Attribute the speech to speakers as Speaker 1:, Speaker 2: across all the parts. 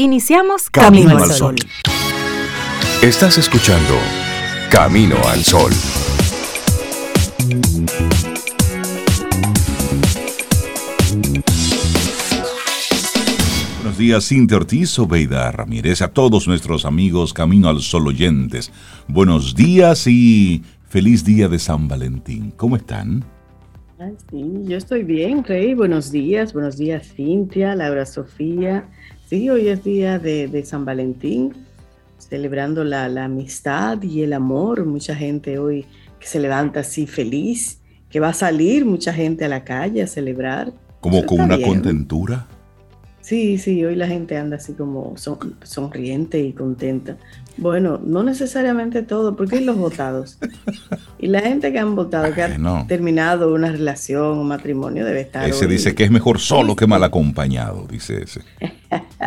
Speaker 1: Iniciamos Camino, al Sol.
Speaker 2: Estás escuchando Camino al Sol.
Speaker 3: Buenos días, Cintia Ortiz, Obeida Ramírez, a todos nuestros amigos Camino al Sol oyentes. Buenos días y feliz día de San Valentín. ¿Cómo están?
Speaker 4: sí, yo estoy bien, Rey. Buenos días, buenos días, Cintia, Laura Sofía. Sí, hoy es día de, San Valentín, celebrando la, amistad y el amor. Mucha gente hoy que se levanta así feliz, que va a salir mucha gente a la calle a celebrar.
Speaker 3: Como con una contentura.
Speaker 4: Sí, sí, hoy la gente anda así como sonriente y contenta. Bueno, no necesariamente todo, porque hay los votados. Y la gente que han votado, que ha terminado una relación, un matrimonio, debe estar.
Speaker 3: Ese dice que es mejor solo que mal acompañado, dice ese.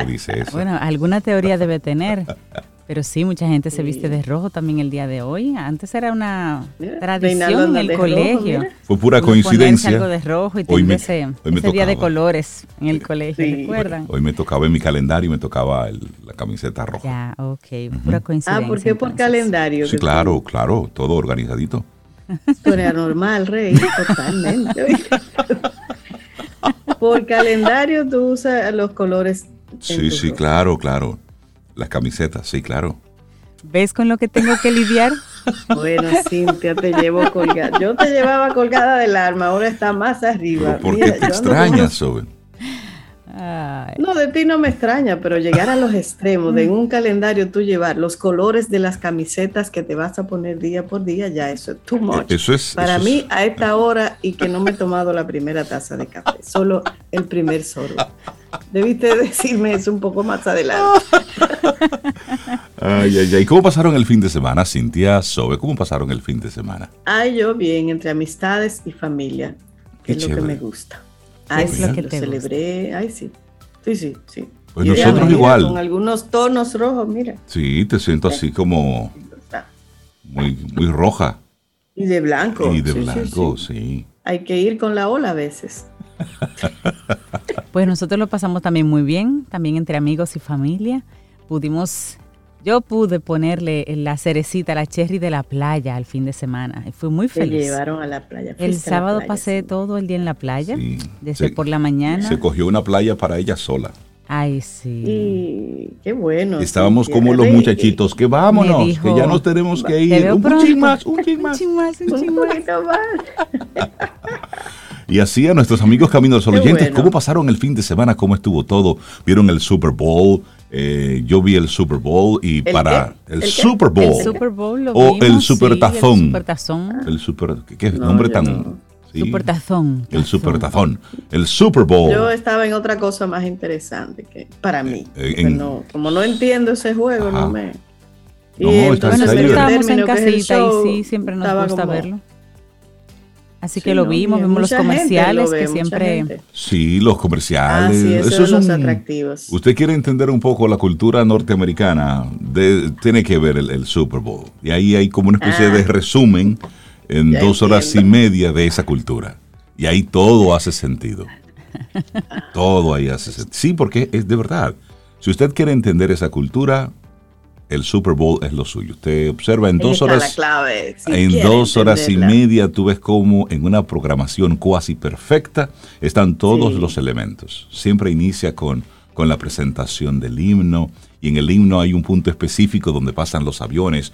Speaker 1: dice ese. Bueno, alguna teoría debe tener. Pero sí, mucha gente se viste de rojo también el día de hoy. Antes era una tradición en el colegio.
Speaker 3: Fue pura coincidencia.
Speaker 1: algo de rojo y hoy ese, día de colores en el colegio, ¿recuerdan?
Speaker 3: Hoy me tocaba en mi calendario y me tocaba la camiseta roja.
Speaker 1: Ya, ok, pura coincidencia.
Speaker 4: Ah, ¿por qué por calendario?
Speaker 3: Sí, claro, claro, todo organizadito.
Speaker 4: Esto era normal, Rey, totalmente. por calendario tú usas los colores.
Speaker 3: Sí, sí, claro, claro. Las camisetas, sí, claro.
Speaker 1: ¿Ves con lo que tengo que lidiar?
Speaker 4: Bueno, Cintia, te llevo colgada. Yo te llevaba colgada del arma, ahora está más arriba.
Speaker 3: ¿Por qué te extrañas, Soben?
Speaker 4: No, de ti no me extraña, pero llegar a los extremos de en un calendario tú llevar los colores de las camisetas que te vas a poner día por día, ya eso es too much.
Speaker 3: Eso es,
Speaker 4: Para mí, a esta hora y que no me he tomado la primera taza de café, solo el primer sorbo. Debiste decirme eso un poco más adelante.
Speaker 3: Ay, ay, ay. ¿Cómo pasaron el fin de semana, Cintia Sobe? ¿Cómo pasaron el fin de semana?
Speaker 4: Ay, yo bien, entre amistades y familia, que es lo que me gusta. Ay, es lo que te celebré. Ay, sí. Sí, sí, sí.
Speaker 3: Pues nosotros igual.
Speaker 4: Con algunos tonos rojos, mira.
Speaker 3: Sí, te siento así como muy, muy roja.
Speaker 4: Y de blanco.
Speaker 3: Y de blanco, sí,
Speaker 4: Hay que ir con la ola a veces.
Speaker 1: pues nosotros lo pasamos también muy bien, también entre amigos y familia. Pudimos yo pude ponerle la cerecita, la cherry de la playa al fin de semana. Y fui muy feliz.
Speaker 4: Me llevaron a la playa.
Speaker 1: El sábado pasé todo el día en la playa, desde por la mañana.
Speaker 3: Se cogió una playa para ella sola.
Speaker 1: Ay, sí.
Speaker 4: Y qué bueno.
Speaker 3: Estábamos como los muchachitos, que vámonos, que ya nos tenemos que ir.
Speaker 1: Un ching más, un ching más. Un más, un
Speaker 3: más. Y así a nuestros amigos Camino de Sol oyentes, ¿cómo pasaron el fin de semana? ¿Cómo estuvo todo? ¿Vieron el Super Bowl? Eh, yo vi el Super Bowl y para el, Super Bowl,
Speaker 1: el Super Bowl lo
Speaker 3: o el Super Tazón.
Speaker 1: El Super Tazón.
Speaker 3: El Super, ¿qué, es nombre tan?
Speaker 1: super Tazón.
Speaker 3: El Super Tazón. El Super Bowl.
Speaker 4: Yo estaba en otra cosa más interesante que para mí. Eh, como no entiendo ese juego, no me.
Speaker 1: No, bueno, estábamos en casita y sí, siempre nos gusta verlo. Así que lo vimos, vimos los comerciales que siempre...
Speaker 3: Sí, los comerciales.
Speaker 4: Ah, esos son los atractivos.
Speaker 3: Usted quiere entender un poco la cultura norteamericana, tiene que ver el, Super Bowl. Y ahí hay como una especie de ah. resumen en dos horas y media de esa cultura. Y ahí todo hace sentido. todo ahí hace sentido. Sí, porque es de verdad. Si usted quiere entender esa cultura, el Super Bowl es lo suyo. Usted observa en dos horas, en dos horas y media, tú ves como en una programación cuasi perfecta están todos los elementos. Siempre inicia con, con la presentación del himno y en el himno hay un punto específico donde pasan los aviones.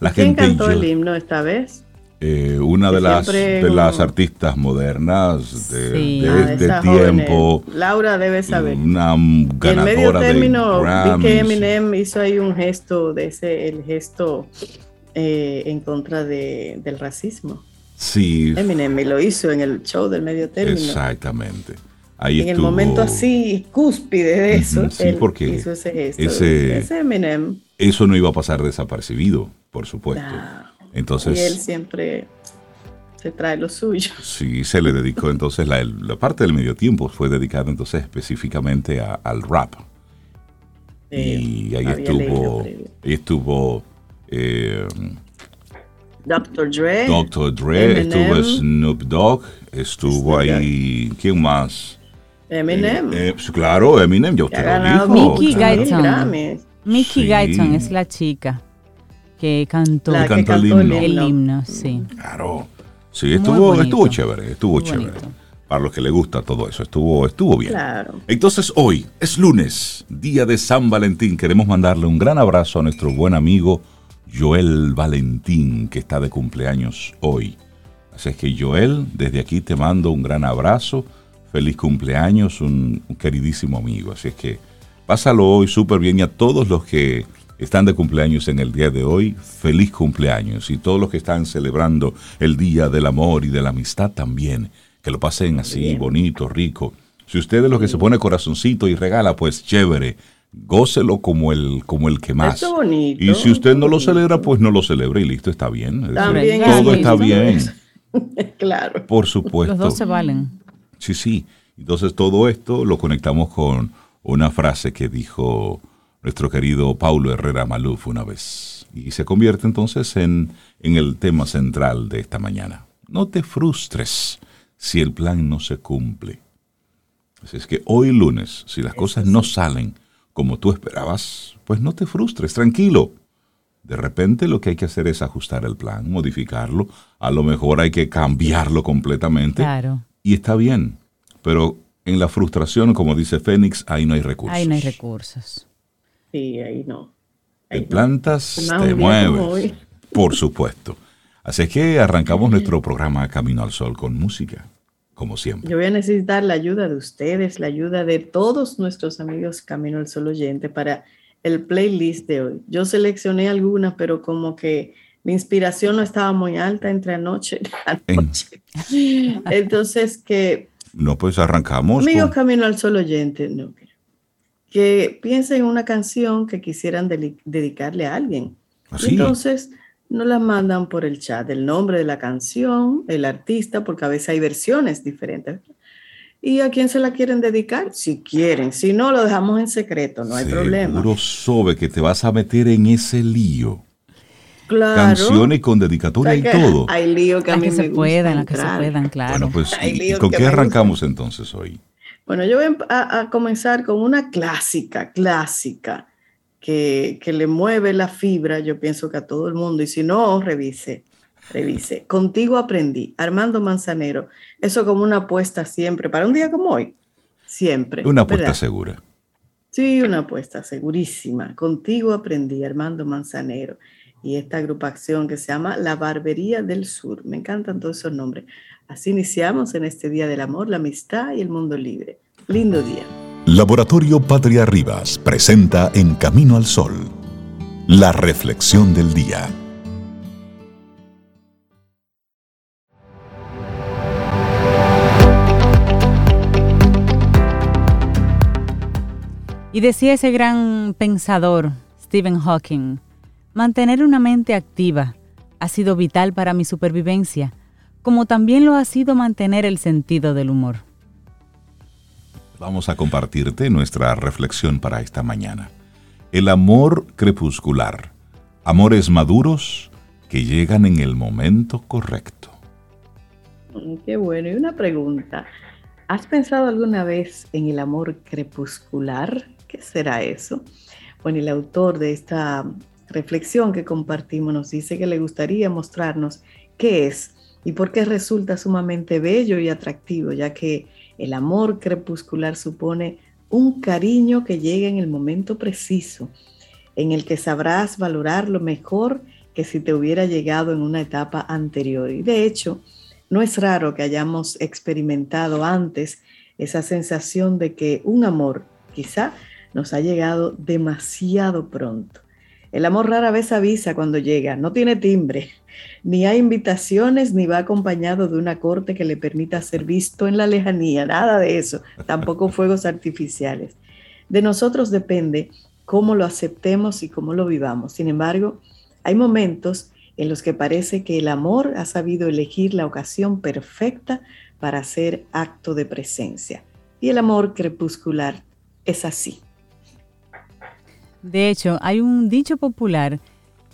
Speaker 4: La ¿Quién gente cantó el himno esta vez?
Speaker 3: Eh, una de las, de las artistas modernas de, este tiempo.
Speaker 4: Laura debe saber.
Speaker 3: Una ganadora en medio término, vi
Speaker 4: que Eminem hizo ahí un gesto, de ese, el gesto eh, en contra de, del racismo.
Speaker 3: Sí.
Speaker 4: Eminem me lo hizo en el show del medio término.
Speaker 3: Exactamente. Ahí
Speaker 4: en el momento así cúspide de eso.
Speaker 3: sí, porque
Speaker 4: hizo ese gesto. Ese, Eminem.
Speaker 3: Eso no iba a pasar desapercibido, por supuesto. Entonces,
Speaker 4: y él siempre se trae lo suyo.
Speaker 3: Sí, se le dedicó entonces, la, parte del medio tiempo fue dedicada entonces específicamente al rap. y ahí estuvo, ahí estuvo eh,
Speaker 4: Dr. Dre.
Speaker 3: Dr. Dre, estuvo Snoop Dogg, estuvo ahí, ¿quién más?
Speaker 4: Eminem.
Speaker 3: Eh, pues, claro, Eminem, ya usted lo dijo.
Speaker 1: Mickey
Speaker 3: claro.
Speaker 1: Guyton. Mickey
Speaker 3: Sí.
Speaker 1: Guyton es la chica que cantó
Speaker 4: La
Speaker 3: que
Speaker 1: el,
Speaker 3: cantó el himno.
Speaker 1: himno, sí.
Speaker 3: Claro. Sí, estuvo, estuvo chévere, estuvo
Speaker 1: Muy
Speaker 3: chévere.
Speaker 1: bonito.
Speaker 3: Para los que le gusta todo eso, estuvo, estuvo bien.
Speaker 4: Claro.
Speaker 3: Entonces hoy es lunes, día de San Valentín. Queremos mandarle un gran abrazo a nuestro buen amigo Joel Valentín, que está de cumpleaños hoy. Así es que Joel, desde aquí te mando un gran abrazo. Feliz cumpleaños, un, un queridísimo amigo. Así es que pásalo hoy súper bien y a todos los que están de cumpleaños en el día de hoy, feliz cumpleaños. Y todos los que están celebrando el Día del Amor y de la Amistad también, que lo pasen así,
Speaker 4: Bien.
Speaker 3: bonito, rico. Si usted es lo que se pone corazoncito y regala, pues chévere. Gócelo como el, como el que más.
Speaker 4: Eso bonito.
Speaker 3: Y si usted no lo celebra, pues no lo celebre y listo, está bien. Es decir, todo está bien,
Speaker 4: claro.
Speaker 3: por supuesto.
Speaker 1: Los dos se valen.
Speaker 3: Sí, sí. Entonces todo esto lo conectamos con una frase que dijo nuestro querido Paulo Herrera Maluf una vez. Y se convierte entonces en, en el tema central de esta mañana. No te frustres si el plan no se cumple. Así es que hoy lunes, si las cosas no salen como tú esperabas, pues no te frustres, tranquilo. De repente lo que hay que hacer es ajustar el plan, modificarlo. A lo mejor hay que cambiarlo completamente.
Speaker 1: Claro.
Speaker 3: Y está bien, pero en la frustración, como dice Fénix, ahí no hay recursos.
Speaker 1: Ahí no hay recursos.
Speaker 4: Sí, ahí no. Ahí no.
Speaker 3: plantas,
Speaker 4: Más
Speaker 3: te mueves. Por supuesto. Así es que arrancamos nuestro programa Camino al Sol con música, como siempre.
Speaker 4: Yo voy a necesitar la ayuda de ustedes, la ayuda de todos nuestros amigos Camino al Sol oyente para el playlist de hoy. Yo seleccioné algunas, pero como que mi inspiración no estaba muy alta entre anoche y anoche. Entonces, que
Speaker 3: No, pues arrancamos.
Speaker 4: amigos
Speaker 3: con-
Speaker 4: Camino al Sol oyente, no, que piensen en una canción que quisieran dedicarle a alguien.
Speaker 3: Así.
Speaker 4: Entonces, nos la mandan por el chat, el nombre de la canción, el artista, porque a veces hay versiones diferentes. ¿Y a quién se la quieren dedicar? Si quieren, si no, lo dejamos en secreto, no hay problema.
Speaker 3: Seguro sobe que te vas a meter en ese lío.
Speaker 4: Claro.
Speaker 3: Canciones con dedicatoria
Speaker 4: O sea
Speaker 3: y todo.
Speaker 4: Hay lío que a mí
Speaker 1: que
Speaker 4: me
Speaker 1: se
Speaker 4: gusta
Speaker 1: puedan, las que se puedan, claro.
Speaker 3: Bueno, pues, ¿y con qué arrancamos entonces hoy?
Speaker 4: Bueno, yo voy a, a comenzar con una clásica, clásica, que, que le mueve la fibra, yo pienso que a todo el mundo, y si no, revise, revise. Contigo aprendí, Armando Manzanero, eso como una apuesta siempre, para un día como hoy, siempre.
Speaker 3: Una apuesta
Speaker 4: ¿verdad?
Speaker 3: segura.
Speaker 4: Sí, una apuesta segurísima. Contigo aprendí, Armando Manzanero. Y esta agrupación que se llama La Barbería del Sur. Me encantan todos esos nombres. Así iniciamos en este Día del Amor, la Amistad y el Mundo Libre. Lindo día.
Speaker 2: Laboratorio Patria Rivas presenta En Camino al Sol, la reflexión del día.
Speaker 1: Y decía ese gran pensador, Stephen Hawking, mantener una mente activa ha sido vital para mi supervivencia, como también lo ha sido mantener el sentido del humor.
Speaker 3: Vamos a compartirte nuestra reflexión para esta mañana. El amor crepuscular. Amores maduros que llegan en el momento correcto.
Speaker 4: Mm, Qué bueno. Y una pregunta. ¿Has pensado alguna vez en el amor crepuscular? ¿Qué será eso? Bueno, el autor de esta reflexión que compartimos nos dice que le gustaría mostrarnos qué es y por qué resulta sumamente bello y atractivo, ya que el amor crepuscular supone un cariño que llega en el momento preciso, en el que sabrás valorarlo mejor que si te hubiera llegado en una etapa anterior. Y de hecho, no es raro que hayamos experimentado antes esa sensación de que un amor quizá nos ha llegado demasiado pronto. El amor rara vez avisa cuando llega, no tiene timbre, ni hay invitaciones, ni va acompañado de una corte que le permita ser visto en la lejanía, nada de eso, tampoco fuegos artificiales. De nosotros depende cómo lo aceptemos y cómo lo vivamos. Sin embargo, hay momentos en los que parece que el amor ha sabido elegir la ocasión perfecta para hacer acto de presencia. Y el amor crepuscular es así.
Speaker 1: De hecho, hay un dicho popular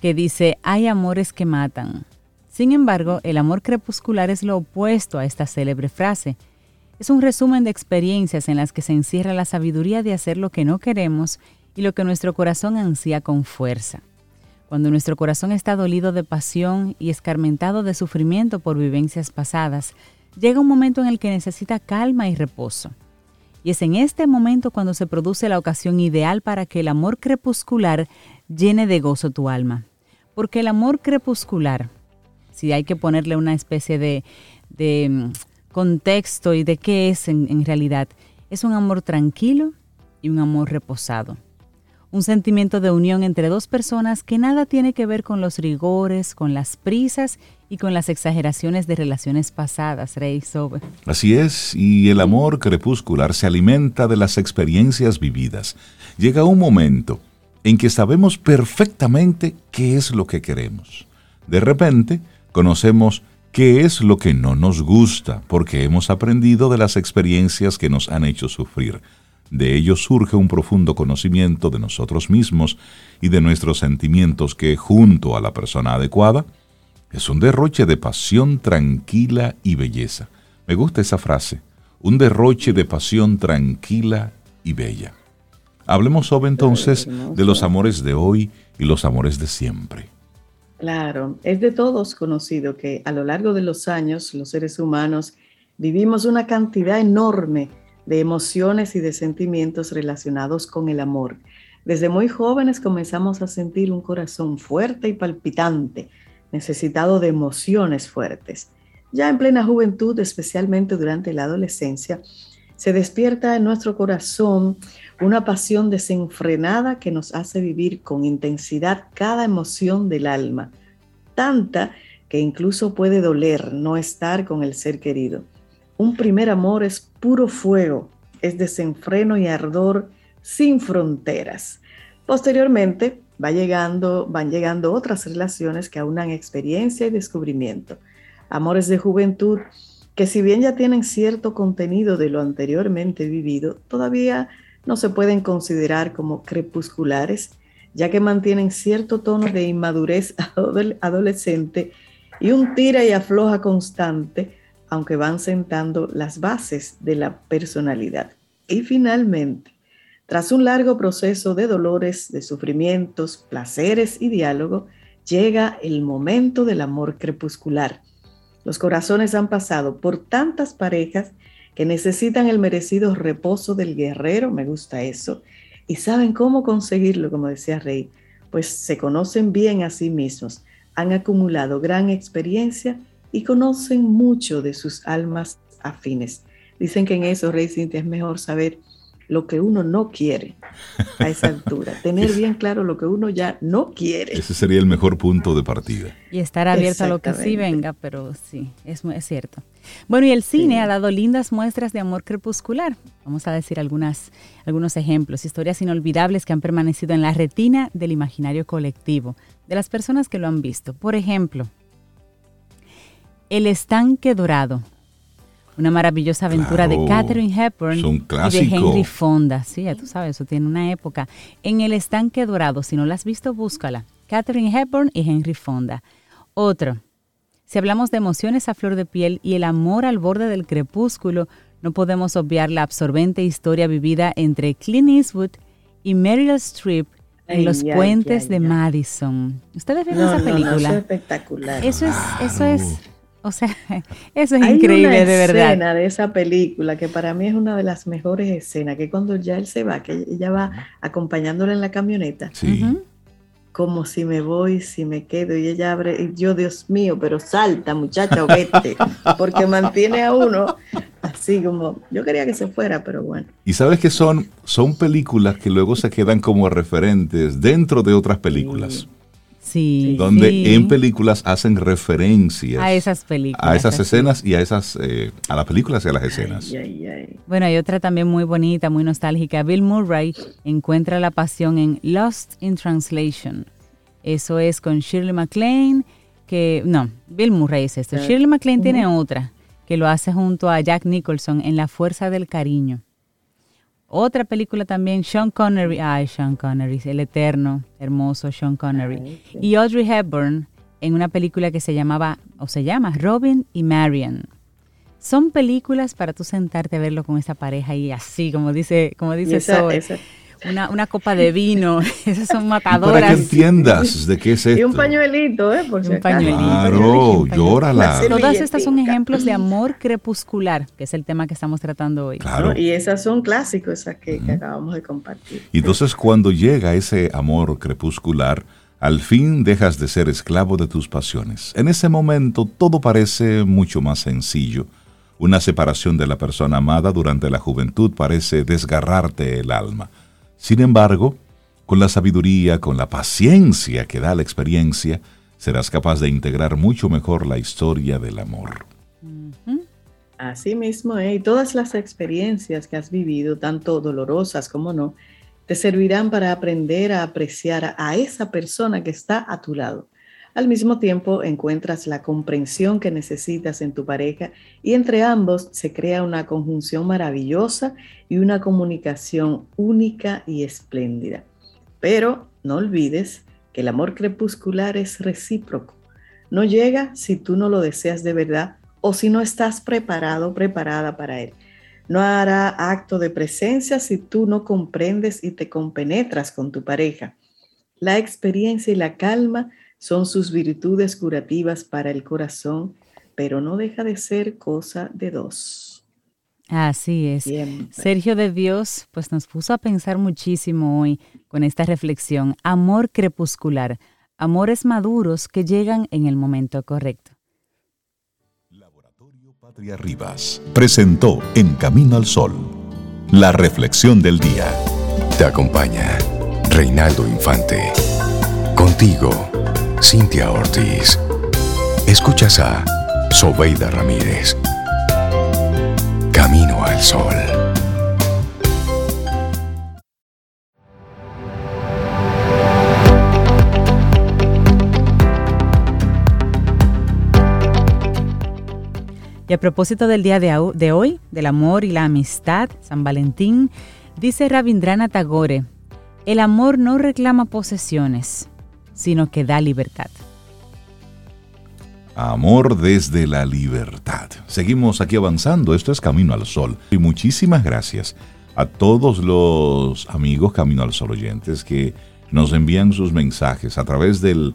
Speaker 1: que dice, hay amores que matan. Sin embargo, el amor crepuscular es lo opuesto a esta célebre frase. Es un resumen de experiencias en las que se encierra la sabiduría de hacer lo que no queremos y lo que nuestro corazón ansía con fuerza. Cuando nuestro corazón está dolido de pasión y escarmentado de sufrimiento por vivencias pasadas, llega un momento en el que necesita calma y reposo. Y es en este momento cuando se produce la ocasión ideal para que el amor crepuscular llene de gozo tu alma. Porque el amor crepuscular, si hay que ponerle una especie de, mm, contexto y de qué es en realidad, es un amor tranquilo y un amor reposado un sentimiento de unión entre dos personas que nada tiene que ver con los rigores, con las prisas y con las exageraciones de relaciones pasadas, Rey Sobe.
Speaker 3: Así es, y el amor crepuscular se alimenta de las experiencias vividas. Llega un momento en que sabemos perfectamente qué es lo que queremos. De repente, conocemos qué es lo que no nos gusta, porque hemos aprendido de las experiencias que nos han hecho sufrir. De ello surge un profundo conocimiento de nosotros mismos y de nuestros sentimientos que, junto a la persona adecuada, es un derroche de pasión tranquila y belleza. Me gusta esa frase, un derroche de pasión tranquila y bella. Hablemos sobre entonces de los amores de hoy y los amores de siempre.
Speaker 4: Claro, es de todos conocido que a lo largo de los años los seres humanos vivimos una cantidad enorme de emociones y de sentimientos relacionados con el amor. Desde muy jóvenes comenzamos a sentir un corazón fuerte y palpitante, necesitado de emociones fuertes. Ya en plena juventud, especialmente durante la adolescencia, se despierta en nuestro corazón una pasión desenfrenada que nos hace vivir con intensidad cada emoción del alma, tanta que incluso puede doler no estar con el ser querido. Un primer amor es puro fuego, es desenfreno y ardor sin fronteras. Posteriormente va llegando, van llegando otras relaciones que aunan experiencia y descubrimiento. Amores de juventud que si bien ya tienen cierto contenido de lo anteriormente vivido, todavía no se pueden considerar como crepusculares, ya que mantienen cierto tono de inmadurez adolescente y un tira y afloja constante aunque van sentando las bases de la personalidad. Y finalmente, tras un largo proceso de dolores, de sufrimientos, placeres y diálogo, llega el momento del amor crepuscular. Los corazones han pasado por tantas parejas que necesitan el merecido reposo del guerrero, me gusta eso, y saben cómo conseguirlo, como decía Rey, pues se conocen bien a sí mismos, han acumulado gran experiencia y conocen mucho de sus almas afines. Dicen que en eso, Rey Cintia, es mejor saber lo que uno no quiere a esa altura, tener bien claro lo que uno ya no quiere.
Speaker 3: Ese sería el mejor punto de partida.
Speaker 1: Y estar abierto a lo que sí venga, pero sí, es, es cierto. Bueno, y el cine ha dado lindas muestras de amor crepuscular. Vamos a decir algunas, algunos ejemplos, historias inolvidables que han permanecido en la retina del imaginario colectivo de las personas que lo han visto. Por ejemplo, el estanque dorado. Una maravillosa aventura de Catherine Hepburn y de Henry Fonda. Sí, ya tú sabes, eso tiene una época. En El estanque dorado, si no la has visto, búscala. Catherine Hepburn y Henry Fonda. Otro. Si hablamos de emociones a flor de piel y el amor al borde del crepúsculo, no podemos obviar la absorbente historia vivida entre Clint Eastwood y Meryl Streep en los puentes de Madison. ¿Ustedes ven esa película? eso
Speaker 4: es espectacular.
Speaker 1: Eso es, eso es o sea, eso es increíble, de verdad.
Speaker 4: Hay una escena de esa película que para mí es una de las mejores escenas, que cuando ya él se va, que ella va acompañándole en la camioneta.
Speaker 3: Sí.
Speaker 4: Como si me voy, si me quedo, y ella abre, y yo, Dios mío, pero salta, muchacha, o vete, porque mantiene a uno así como, yo quería que se fuera, pero bueno.
Speaker 3: Y sabes que son, son películas que luego se quedan como referentes dentro de otras películas.
Speaker 1: Sí,
Speaker 3: donde en películas hacen referencias
Speaker 1: a esas películas.
Speaker 3: A esas escenas y a esas eh, a las películas y a las escenas.
Speaker 1: bueno, hay otra también muy bonita, muy nostálgica. Bill Murray encuentra la pasión en Lost in Translation. Eso es con Shirley MacLaine, que no, Bill Murray es esto. Shirley MacLaine tiene otra que lo hace junto a Jack Nicholson en La Fuerza del Cariño. Otra película también, Sean Connery, ay, Sean Connery, el eterno, hermoso Sean Connery. Y Audrey Hepburn en una película que se llamaba, o se llama, Robin y Marion. Son películas para tú sentarte a verlo con esa pareja y así, como dice, como dice Zoe una, una copa de vino, esas son matadoras.
Speaker 3: Para que entiendas de qué es esto.
Speaker 4: Y un pañuelito, ¿eh? Por si
Speaker 1: un pañuelito.
Speaker 3: Claro, llórala.
Speaker 1: Todas estas son ejemplos de amor crepuscular, que es el tema que estamos tratando hoy.
Speaker 3: Claro.
Speaker 4: Y esas son clásicos, esas que, que acabamos de compartir.
Speaker 3: Y entonces cuando llega ese amor crepuscular, al fin dejas de ser esclavo de tus pasiones. En ese momento todo parece mucho más sencillo. Una separación de la persona amada durante la juventud parece desgarrarte el alma. Sin embargo, con la sabiduría, con la paciencia que da la experiencia, serás capaz de integrar mucho mejor la historia del amor.
Speaker 4: Así mismo, ¿eh? y todas las experiencias que has vivido, tanto dolorosas como no, te servirán para aprender a apreciar a esa persona que está a tu lado. Al mismo tiempo encuentras la comprensión que necesitas en tu pareja y entre ambos se crea una conjunción maravillosa y una comunicación única y espléndida. Pero no olvides que el amor crepuscular es recíproco. No llega si tú no lo deseas de verdad o si no estás preparado preparada para él. No hará acto de presencia si tú no comprendes y te compenetras con tu pareja. La experiencia y la calma son sus virtudes curativas para el corazón, pero no deja de ser cosa de dos.
Speaker 1: Así es. Sergio de Dios, pues nos puso a pensar muchísimo hoy con esta reflexión. Amor crepuscular, amores maduros que llegan en el momento correcto.
Speaker 2: Laboratorio Patria Rivas presentó En Camino al Sol, la reflexión del día.
Speaker 5: Te acompaña Reinaldo Infante. Contigo Cintia Ortiz. Escuchas a Sobeida Ramírez. Camino al Sol.
Speaker 1: Y a propósito del día de, hoy, del amor y la amistad, San Valentín, dice Rabindrana Tagore, el amor no reclama posesiones, sino que da libertad.
Speaker 3: Amor desde la libertad. Seguimos aquí avanzando, esto es Camino al Sol. Y muchísimas gracias a todos los amigos Camino al Sol oyentes que nos envían sus mensajes a través del,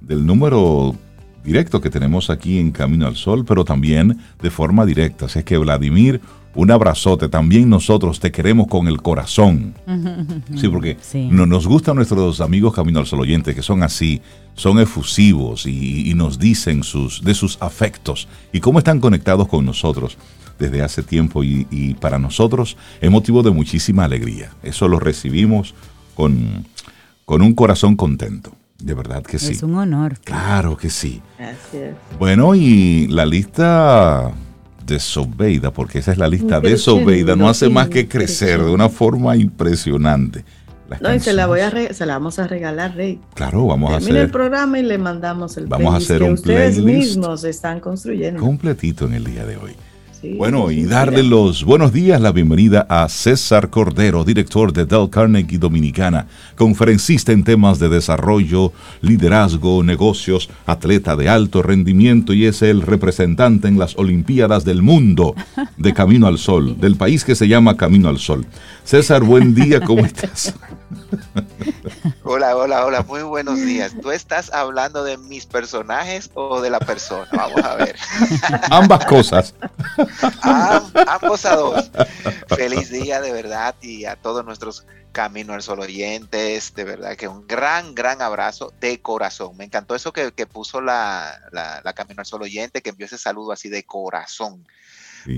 Speaker 3: del número directo que tenemos aquí en Camino al Sol, pero también de forma directa. Así es que Vladimir, un abrazote. También nosotros te queremos con el corazón. Sí, porque nos gustan nuestros amigos Camino al Sol oyentes, que son así, son efusivos y, nos dicen sus, de sus afectos y cómo están conectados con nosotros desde hace tiempo y, y para nosotros es motivo de muchísima alegría. Eso lo recibimos con, con un corazón contento. De verdad que sí.
Speaker 1: Es un honor.
Speaker 3: Claro que sí. Bueno, y la lista de Sobeida, porque esa es la lista de Sobeida, no hace más que crecer de una forma impresionante.
Speaker 4: no, y se la, voy a se la vamos a regalar, Rey.
Speaker 3: Claro, vamos a hacer.
Speaker 4: el programa y le mandamos el
Speaker 3: Vamos a hacer
Speaker 4: que
Speaker 3: un
Speaker 4: ustedes mismos están construyendo.
Speaker 3: Completito en el día de hoy bueno, y darle los buenos días, la bienvenida a César Cordero, director de Del Carnegie Dominicana, conferencista en temas de desarrollo, liderazgo, negocios, atleta de alto rendimiento y es el representante en las Olimpiadas del Mundo de Camino al Sol, del país que se llama Camino al Sol. César, buen día, ¿cómo estás?
Speaker 6: Hola, hola, hola, muy buenos días. ¿Tú estás hablando de mis personajes o de la persona? Vamos a ver.
Speaker 3: Ambas cosas.
Speaker 6: ambos a dos. Feliz día de verdad y a todos nuestros Camino al Sol oyentes, de verdad que un gran, gran abrazo de corazón. Me encantó eso que, puso la, la, Camino al Sol oyente, que envió ese saludo así de corazón,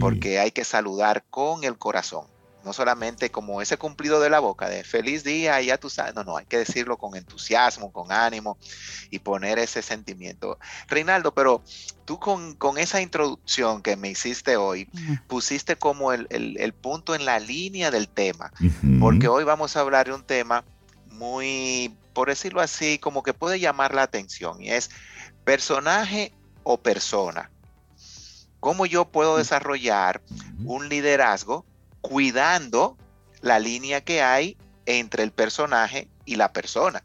Speaker 6: porque hay que saludar con el corazón no solamente como ese cumplido de la boca de feliz día, ya tú sabes, no, no, hay que decirlo con entusiasmo, con ánimo y poner ese sentimiento. Reinaldo, pero tú con, esa introducción que me hiciste hoy, pusiste como el, punto en la línea del tema, porque hoy vamos a hablar de un tema muy, por decirlo así, como que puede llamar la atención y es personaje o persona. ¿Cómo yo puedo desarrollar un liderazgo cuidando la línea que hay entre el personaje y la persona.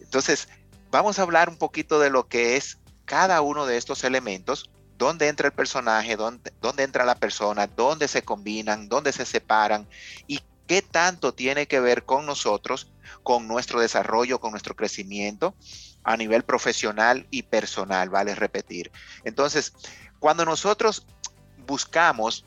Speaker 6: Entonces, vamos a hablar un poquito de lo que es cada uno de estos elementos dónde entra el personaje, dónde, dónde entra la persona, dónde se combinan, dónde se separan y qué tanto tiene que ver con nosotros, con nuestro desarrollo, con nuestro crecimiento a nivel profesional y personal, vale repetir. Entonces, cuando nosotros buscamos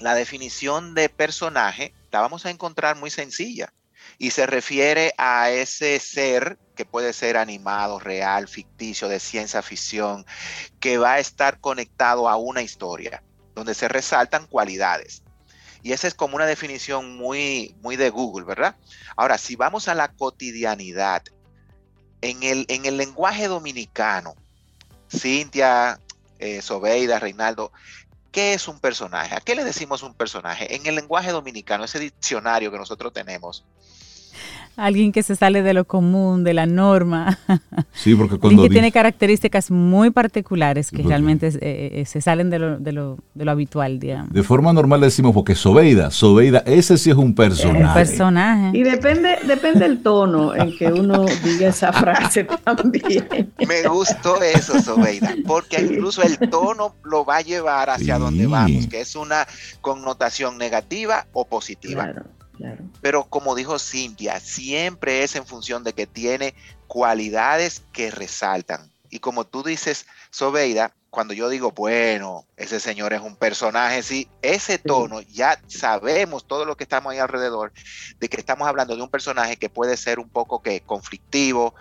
Speaker 6: la definición de personaje, la vamos a encontrar muy sencilla y se refiere a ese ser que puede ser animado, real, ficticio, de ciencia ficción, que va a estar conectado a una historia, donde se resaltan cualidades. Y esa es como una definición muy, muy de Google, ¿verdad? Ahora, si vamos a la cotidianidad, en el, en el lenguaje dominicano, Cintia, eh, Reinaldo, ¿qué es un personaje? ¿A qué le decimos un personaje? En el lenguaje dominicano, ese diccionario que nosotros tenemos,
Speaker 1: alguien que se sale de lo común, de la norma.
Speaker 3: Sí, porque cuando...
Speaker 1: que tiene características muy particulares que realmente eh, eh, se salen de lo, de, lo, de lo, habitual, digamos.
Speaker 3: De forma normal decimos, porque Sobeida, Sobeida, ese sí es un personaje. Un
Speaker 1: personaje.
Speaker 4: Y depende, depende el tono en que uno diga esa frase también.
Speaker 6: Me gustó eso, Sobeida, porque incluso el tono lo va a llevar hacia donde vamos, que es una connotación negativa o positiva. Claro. Pero como dijo Cintia, siempre es en función de que tiene cualidades que resaltan. Y como tú dices, Sobeida, cuando yo digo, bueno, ese señor es un personaje, sí, ese tono, ya sabemos todo lo que estamos ahí alrededor, de que estamos hablando de un personaje que puede ser un poco que conflictivo,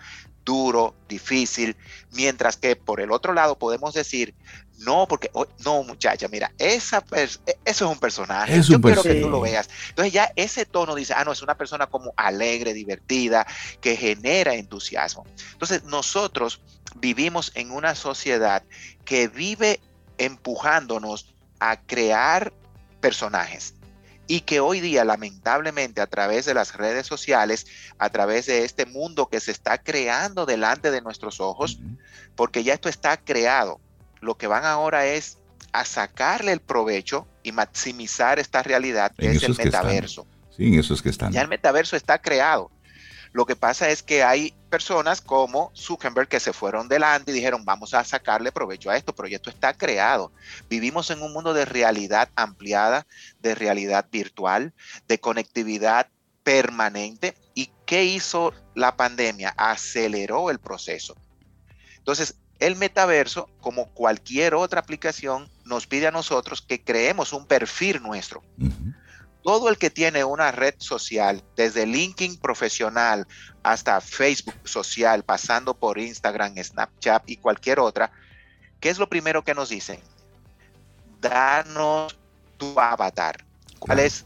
Speaker 6: duro, difícil, mientras que por el otro lado podemos decir, no, porque, no, muchacha, mira, esa e, eso es un personaje. Yo quiero que tú lo veas. Entonces ya ese tono dice, ah, no, es una persona como alegre, divertida, que genera entusiasmo. Entonces nosotros vivimos en una sociedad que vive empujándonos a crear personajes y que hoy día lamentablemente a través de las redes sociales, a través de este mundo que se está creando delante de nuestros ojos, porque ya esto está creado, lo que van ahora es a sacarle el provecho y maximizar esta realidad que es el metaverso.
Speaker 3: sí, en eso es que están.
Speaker 6: Ya el metaverso está creado. Lo que pasa es que hay personas como Zuckerberg que se fueron delante y dijeron, vamos a sacarle provecho a esto, pero esto está creado. Vivimos en un mundo de realidad ampliada, de realidad virtual, de conectividad permanente. ¿Y qué hizo la pandemia? Aceleró el proceso. Entonces, el metaverso, como cualquier otra aplicación, nos pide a nosotros que creemos un perfil nuestro. Todo el que tiene una red social, desde LinkedIn profesional hasta Facebook social, pasando por Instagram, Snapchat y cualquier otra, ¿qué es lo primero que nos dicen? Danos tu avatar. ¿Cuáles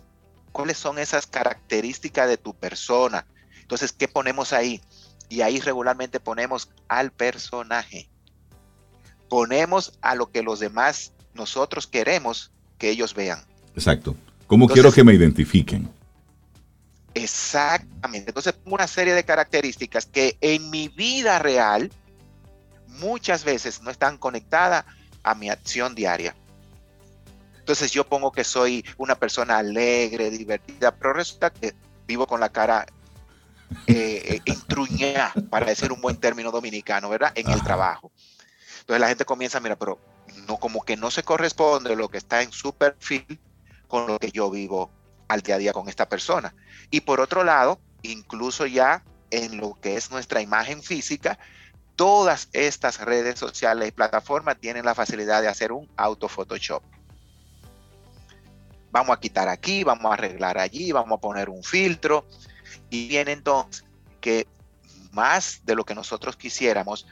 Speaker 6: son esas características de tu persona? Entonces, ¿qué ponemos ahí? Y ahí regularmente ponemos al personaje ponemos a lo que los demás nosotros queremos que ellos vean.
Speaker 3: Exacto. ¿Cómo quiero que me identifiquen?
Speaker 6: Exactamente. Entonces pongo una serie de características que en mi vida real muchas veces no están conectadas a mi acción diaria. Entonces yo pongo que soy una persona alegre, divertida, pero resulta que vivo con la cara eh, eh para decir un buen término dominicano, ¿verdad? En el trabajo. Entonces la gente comienza, mira, pero no como que no se corresponde lo que está en su perfil con lo que yo vivo al día a día con esta persona. Y por otro lado, incluso ya en lo que es nuestra imagen física, todas estas redes sociales y plataformas tienen la facilidad de hacer un auto Photoshop. Vamos a quitar aquí, vamos a arreglar allí, vamos a poner un filtro. Y viene entonces que más de lo que nosotros quisiéramos,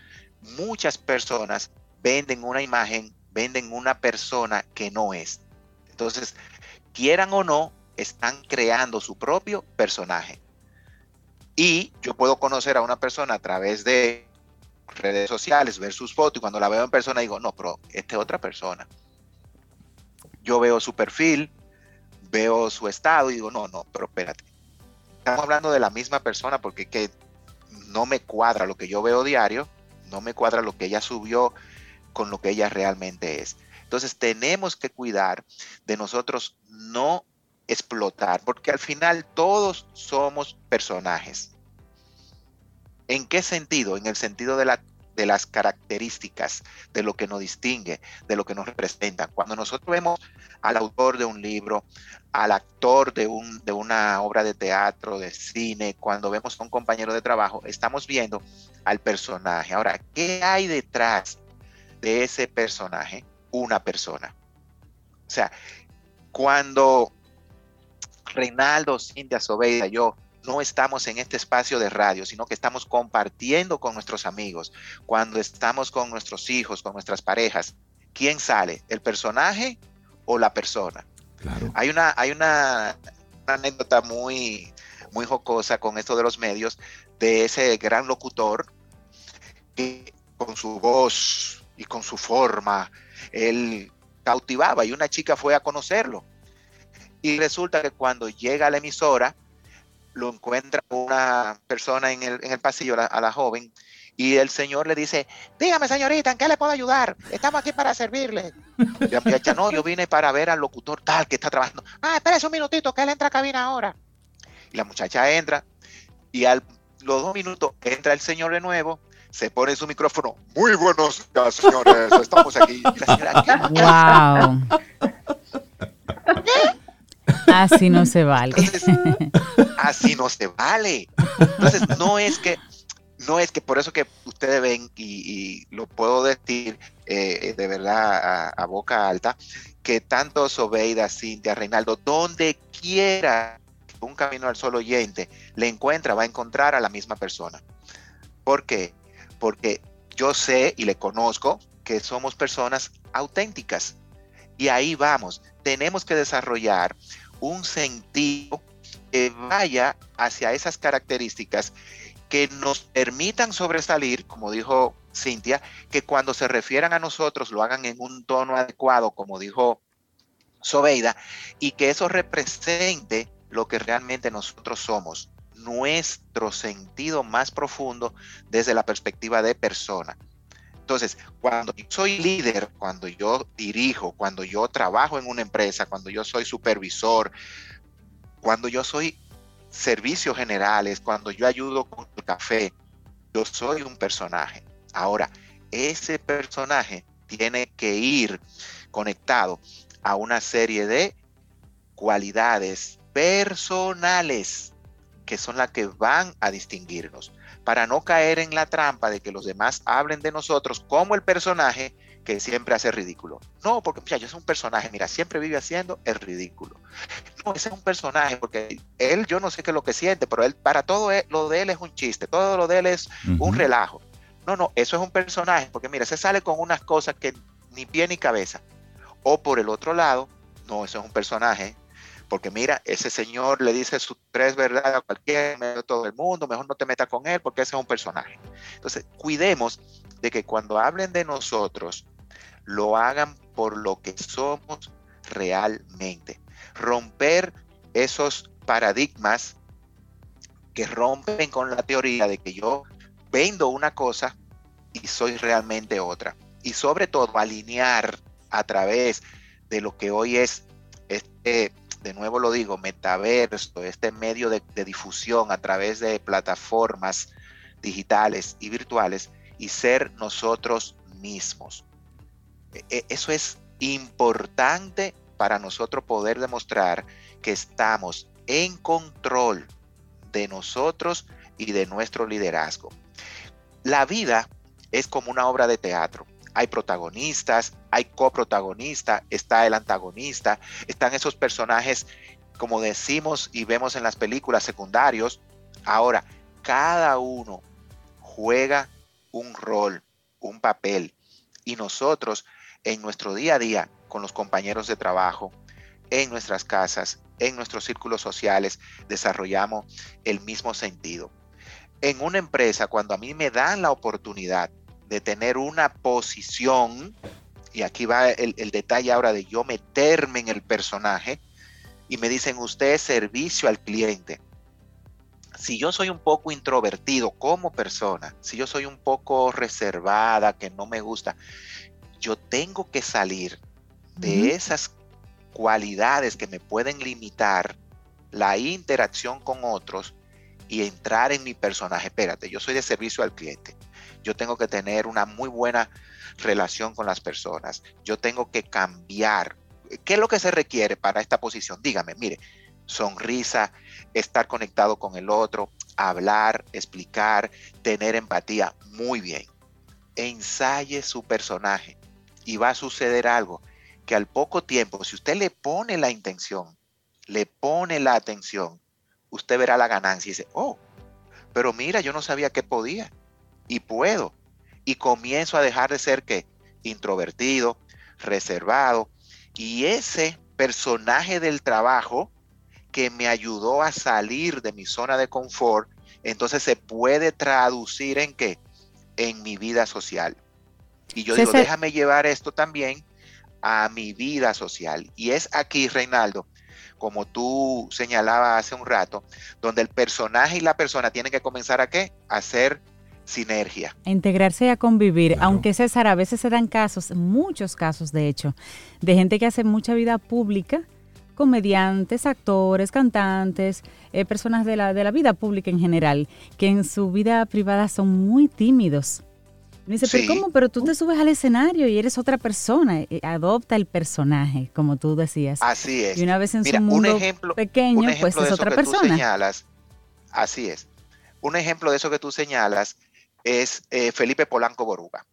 Speaker 6: muchas personas venden una imagen, venden una persona que no es. Entonces, quieran o no, están creando su propio personaje. Y yo puedo conocer a una persona a través de redes sociales, ver sus fotos y cuando la veo en persona digo, no, pero esta es otra persona. Yo veo su perfil, veo su estado y digo, no, no, pero espérate. Estamos hablando de la misma persona porque que no me cuadra lo que yo veo diario no me cuadra lo que ella subió con lo que ella realmente es. Entonces tenemos que cuidar de nosotros no explotar, porque al final todos somos personajes. ¿En qué sentido? En el sentido de la, de las características, de lo que nos distingue, de lo que nos representa. Cuando nosotros vemos al autor de un libro, al actor de, un, de una obra de teatro, de cine, cuando vemos a un compañero de trabajo, estamos viendo al personaje. Ahora, ¿qué hay detrás de ese personaje? Una persona. O sea, cuando Reinaldo, Cintia, Sobeida, yo no estamos en este espacio de radio, sino que estamos compartiendo con nuestros amigos, cuando estamos con nuestros hijos, con nuestras parejas, ¿quién sale? ¿El personaje o la persona? Hay una, hay una, anécdota muy, muy jocosa con esto de los medios, de ese gran locutor que con su voz y con su forma, él cautivaba y una chica fue a conocerlo. Y resulta que cuando llega a la emisora, lo encuentra una persona en el, en el pasillo, a la joven, y el señor le dice, dígame señorita, ¿en qué le puedo ayudar? Estamos aquí para servirle. Y la muchacha, no, yo vine para ver al locutor tal que está trabajando. Ah, espérese un minutito, que él entra a cabina ahora. Y la muchacha entra, y a los dos minutos entra el señor de nuevo, se pone su micrófono. Muy buenos días, señores, estamos aquí.
Speaker 1: wow. Así no se vale.
Speaker 6: así no se vale. Entonces, no es que, no es que por eso que ustedes ven, y, lo puedo decir eh, de verdad a, boca alta, que tanto Sobeida, Cintia, Reinaldo, donde quiera un camino al solo oyente le encuentra, va a encontrar a la misma persona. ¿Por qué? Porque yo sé y le conozco que somos personas auténticas. Y ahí vamos. Tenemos que desarrollar un sentido que vaya hacia esas características que nos permitan sobresalir, como dijo Cintia, que cuando se refieran a nosotros lo hagan en un tono adecuado, como dijo Sobeida, y que eso represente lo que realmente nosotros somos, nuestro sentido más profundo desde la perspectiva de persona. Entonces, cuando yo soy líder, cuando yo dirijo, cuando yo trabajo en una empresa, cuando yo soy supervisor, cuando yo soy servicios generales, cuando yo ayudo con el café, yo soy un personaje. Ahora, ese personaje tiene que ir conectado a una serie de cualidades personales que son las que van a distinguirnos para no caer en la trampa de que los demás hablen de nosotros como el personaje que siempre hace ridículo. No, porque mira, yo soy un personaje, mira, siempre vive haciendo el ridículo. No, ese es un personaje, porque él, yo no sé qué es lo que siente, pero él, para todo lo de él es un chiste, todo lo de él es un relajo. No, no, eso es un personaje, porque mira, se sale con unas cosas que ni pie ni cabeza. O por el otro lado, no, eso es un personaje porque mira, ese señor le dice sus tres verdades a cualquiera, a todo el mundo, mejor no te metas con él porque ese es un personaje. Entonces, cuidemos de que cuando hablen de nosotros, lo hagan por lo que somos realmente. Romper esos paradigmas que rompen con la teoría de que yo vendo una cosa y soy realmente otra. Y sobre todo alinear a través de lo que hoy es este de nuevo lo digo, metaverso, este medio de, difusión a través de plataformas digitales y virtuales y ser nosotros mismos. E, e, eso es importante para nosotros poder demostrar que estamos en control de nosotros y de nuestro liderazgo. La vida es como una obra de teatro hay protagonistas, hay coprotagonistas, está el antagonista, están esos personajes, como decimos y vemos en las películas secundarios. Ahora, cada uno juega un rol, un papel, y nosotros en nuestro día a día con los compañeros de trabajo, en nuestras casas, en nuestros círculos sociales, desarrollamos el mismo sentido. En una empresa, cuando a mí me dan la oportunidad de tener una posición, y aquí va el, detalle ahora de yo meterme en el personaje, y me dicen, usted es servicio al cliente. Si yo soy un poco introvertido como persona, si yo soy un poco reservada, que no me gusta, yo tengo que salir de esas cualidades que me pueden limitar la interacción con otros y entrar en mi personaje. Espérate, yo soy de servicio al cliente yo tengo que tener una muy buena relación con las personas, yo tengo que cambiar. ¿Qué es lo que se requiere para esta posición? Dígame, mire, sonrisa, estar conectado con el otro, hablar, explicar, tener empatía, muy bien. Ensaye su personaje y va a suceder algo que al poco tiempo, si usted le pone la intención, le pone la atención, usted verá la ganancia y dice, oh, pero mira, yo no sabía que podía y puedo. Y comienzo a dejar de ser que introvertido, reservado. Y ese personaje del trabajo que me ayudó a salir de mi zona de confort, entonces se puede traducir en qué? En mi vida social. Y yo digo, déjame llevar esto también a mi vida social. Y es aquí, Reinaldo, como tú señalabas hace un rato, donde el personaje y la persona tienen que comenzar a qué? A hacer sinergia.
Speaker 1: A integrarse y a convivir. Aunque César, a veces se dan casos, muchos casos de hecho, de gente que hace mucha vida pública, comediantes, actores, cantantes, eh, personas de la, de la vida pública en general, que en su vida privada son muy tímidos me dice, pero ¿cómo? Pero tú te subes al escenario y eres otra persona. Eh, adopta el personaje, como tú decías.
Speaker 6: Así es.
Speaker 1: Y una vez en su mundo pequeño, pues es otra persona.
Speaker 6: Señalas, así es. Un ejemplo de eso que tú señalas es eh, Felipe Polanco Boruga.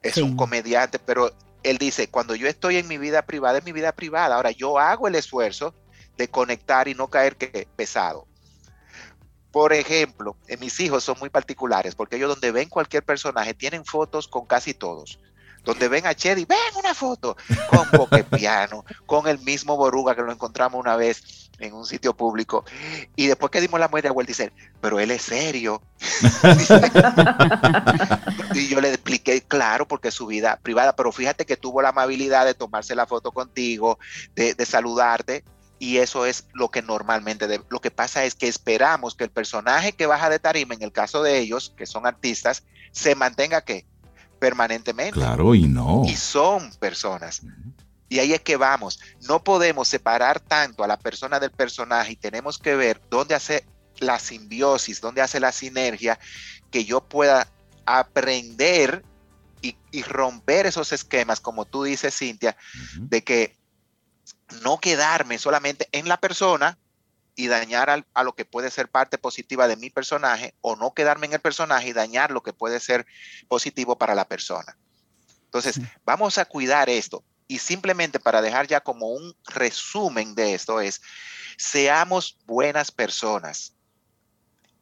Speaker 6: Es un comediante, pero él dice, cuando yo estoy en mi vida privada, es mi vida privada. Ahora yo hago el esfuerzo de conectar y no caer que pesado. Por ejemplo, en mis hijos son muy particulares porque ellos donde ven cualquier personaje tienen fotos con casi todos. Donde ven a Chedi, ven una foto con Piano, con el mismo Boruga que lo encontramos una vez en un sitio público. Y después que dimos la muerte a Walt, dice, pero él es serio. y yo le expliqué, claro, porque es su vida privada, pero fíjate que tuvo la amabilidad de tomarse la foto contigo, de, de saludarte y eso es lo que normalmente, lo que pasa es que esperamos que el personaje que baja de tarima, en el caso de ellos, que son artistas, se mantenga que permanentemente.
Speaker 3: Claro, y no.
Speaker 6: Y son personas. Y ahí es que vamos. No podemos separar tanto a la persona del personaje y tenemos que ver dónde hace la simbiosis, dónde hace la sinergia, que yo pueda aprender y, romper esos esquemas, como tú dices, Cintia, de que no quedarme solamente en la persona y dañar a lo que puede ser parte positiva de mi personaje o no quedarme en el personaje y dañar lo que puede ser positivo para la persona. Entonces, vamos a cuidar esto. Y simplemente para dejar ya como un resumen de esto es, seamos buenas personas.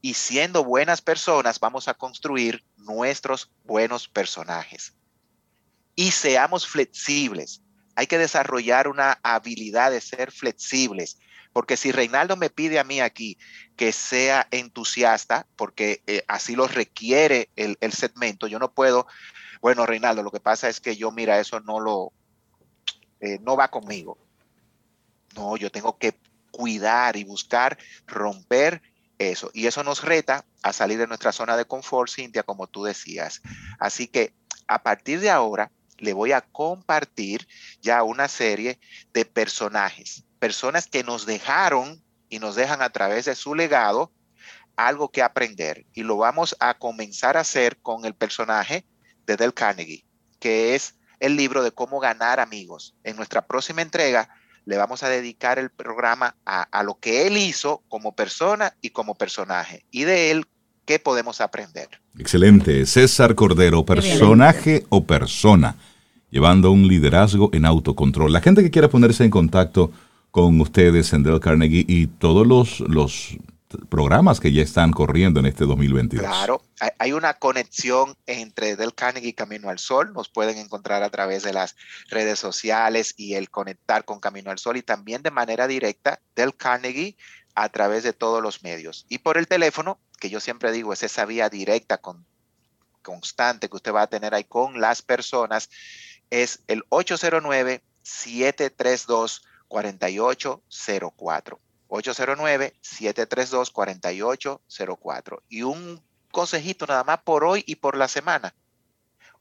Speaker 6: Y siendo buenas personas, vamos a construir nuestros buenos personajes. Y seamos flexibles hay que desarrollar una habilidad de ser flexibles. Porque si Reinaldo me pide a mí aquí que sea entusiasta, porque eh, así lo requiere el, segmento, yo no puedo, bueno, Reinaldo, lo que pasa es que yo, mira, eso no lo, eh, no va conmigo. No, yo tengo que cuidar y buscar romper eso. Y eso nos reta a salir de nuestra zona de confort, Cintia, como tú decías. Así que a partir de ahora, le voy a compartir ya una serie de personajes, personas que nos dejaron y nos dejan a través de su legado algo que aprender. Y lo vamos a comenzar a hacer con el personaje de Del Carnegie, que es el libro de cómo ganar amigos. En nuestra próxima entrega le vamos a dedicar el programa a, a lo que él hizo como persona y como personaje. Y de él ¿qué podemos aprender?
Speaker 3: Excelente. César Cordero, personaje o persona llevando un liderazgo en autocontrol. La gente que quiera ponerse en contacto con ustedes en Del Carnegie y todos los, los programas que ya están corriendo en este 2022.
Speaker 6: Claro, hay una conexión entre Del Carnegie y Camino al Sol. Nos pueden encontrar a través de las redes sociales y el conectar con Camino al Sol y también de manera directa Del Carnegie a través de todos los medios. Y por el teléfono, que yo siempre digo, es esa vía directa con, constante que usted va a tener ahí con las personas es el 809-732-4804. 809-732-4804. Y un consejito nada más por hoy y por la semana.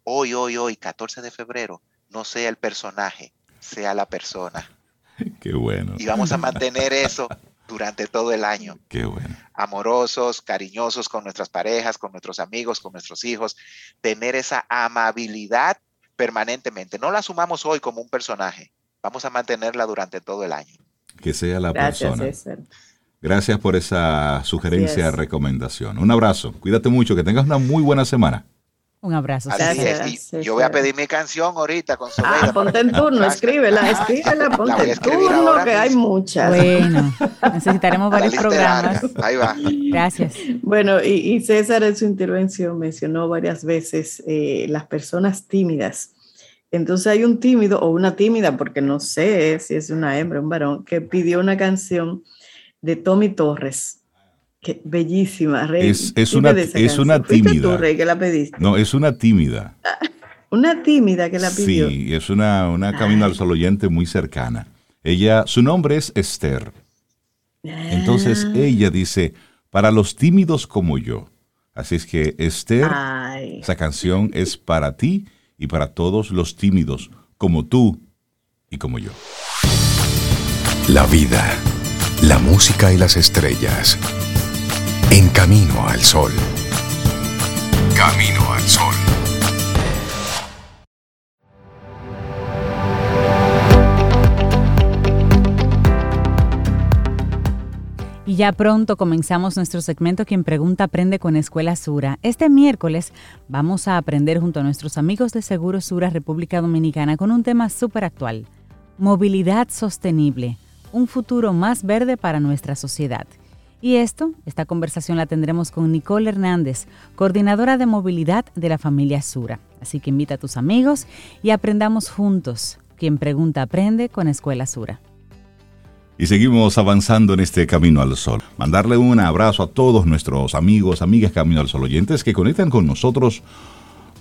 Speaker 6: Hoy, hoy, hoy, 14 de febrero, no sea el personaje, sea la persona.
Speaker 3: Qué bueno.
Speaker 6: Y vamos a mantener eso durante todo el año.
Speaker 3: Qué bueno.
Speaker 6: Amorosos, cariñosos con nuestras parejas, con nuestros amigos, con nuestros hijos. Tener esa amabilidad permanentemente. No la sumamos hoy como un personaje. Vamos a mantenerla durante todo el año.
Speaker 3: Que sea la persona. Gracias por esa sugerencia, recomendación. Un abrazo. Cuídate mucho. Que tengas una muy buena semana.
Speaker 1: Un abrazo.
Speaker 6: yo voy a pedir mi canción ahorita con
Speaker 4: Ah, ponte en turno, escríbela, escríbela, ponte en turno, que hay muchas.
Speaker 1: Bueno, necesitaremos varios programas.
Speaker 6: Ahí va.
Speaker 1: Gracias.
Speaker 4: Bueno, y, César en su intervención mencionó varias veces eh, las personas tímidas. Entonces hay un tímido o una tímida, porque no sé si es una hembra o un varón, que pidió una canción de Tommy Torres bellísima, Rey.
Speaker 3: Es, una, es una tímida.
Speaker 4: Rey, que la pediste?
Speaker 3: No, es una tímida.
Speaker 4: una tímida que la pidió.
Speaker 3: Sí, es una, una camino al sol oyente muy cercana. Ella, su nombre es Esther. Entonces ah. ella dice, para los tímidos como yo. Así es que Esther, esa canción es para ti y para todos los tímidos como tú y como yo.
Speaker 5: La vida, la música y las estrellas en Camino al Sol. Camino al Sol.
Speaker 1: Ya pronto comenzamos nuestro segmento Quien Pregunta Aprende con Escuela Sura. Este miércoles vamos a aprender junto a nuestros amigos de Seguro Sura República Dominicana con un tema súper actual. Movilidad sostenible, un futuro más verde para nuestra sociedad. Y esto, esta conversación la tendremos con Nicole Hernández, coordinadora de movilidad de la familia Sura. Así que invita a tus amigos y aprendamos juntos. Quien pregunta aprende con Escuela Sura.
Speaker 3: Y seguimos avanzando en este Camino al Sol. Mandarle un abrazo a todos nuestros amigos, amigas Camino al Sol oyentes que conectan con nosotros,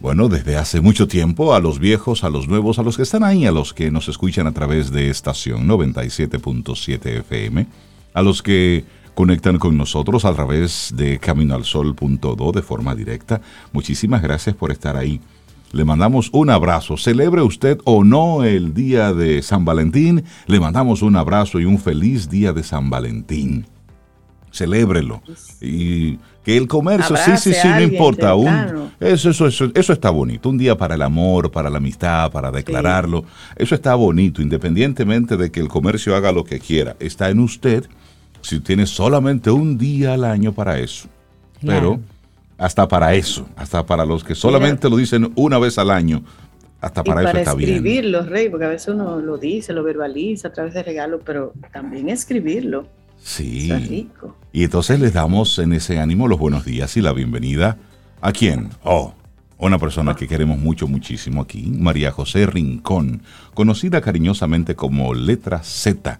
Speaker 3: bueno, desde hace mucho tiempo, a los viejos, a los nuevos, a los que están ahí, a los que nos escuchan a través de estación 97.7 FM, a los que conectan con nosotros a través de caminoalsol.do de forma directa. Muchísimas gracias por estar ahí. Le mandamos un abrazo. Celebre usted o no el día de San Valentín, le mandamos un abrazo y un feliz día de San Valentín. Celébrelo. Y que el comercio, sí, sí, sí, no importa aún. Eso, eso, eso, eso, está bonito. Un día para el amor, para la amistad, para declararlo. Eso está bonito, independientemente de que el comercio haga lo que quiera. Está en usted si tiene solamente un día al año para eso. Pero hasta para eso, hasta para los que solamente lo dicen una vez al año, hasta para, eso está
Speaker 4: bien. escribirlo, Rey, porque a veces uno lo dice, lo verbaliza a través de regalos, pero también escribirlo.
Speaker 3: Sí. rico. Y entonces les damos en ese ánimo los buenos días y la bienvenida. ¿A quién? Oh, una persona que queremos mucho, muchísimo aquí, María José Rincón, conocida cariñosamente como Letra Z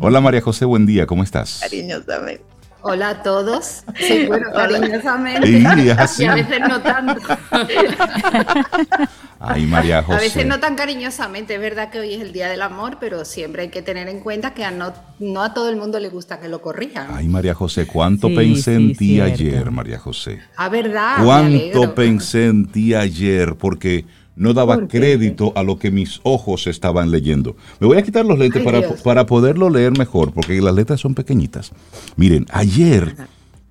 Speaker 3: Hola María José, buen día, ¿cómo estás?
Speaker 4: Cariñosamente.
Speaker 7: Hola a todos. Sí, bueno, cariñosamente. y a veces no tanto.
Speaker 3: Ay, María José.
Speaker 7: A veces no tan cariñosamente. Es verdad que hoy es el Día del Amor, pero siempre hay que tener en cuenta que a no, no a todo el mundo le gusta que lo corrijan.
Speaker 3: Ay, María José, ¿cuánto pensé en ti ayer, María José?
Speaker 7: A ah, verdad.
Speaker 3: ¿Cuánto pensé en ti ayer? Porque no daba crédito a lo que mis ojos estaban leyendo. Me voy a quitar los lentes para, para, poderlo leer mejor, porque las letras son pequeñitas. Miren, ayer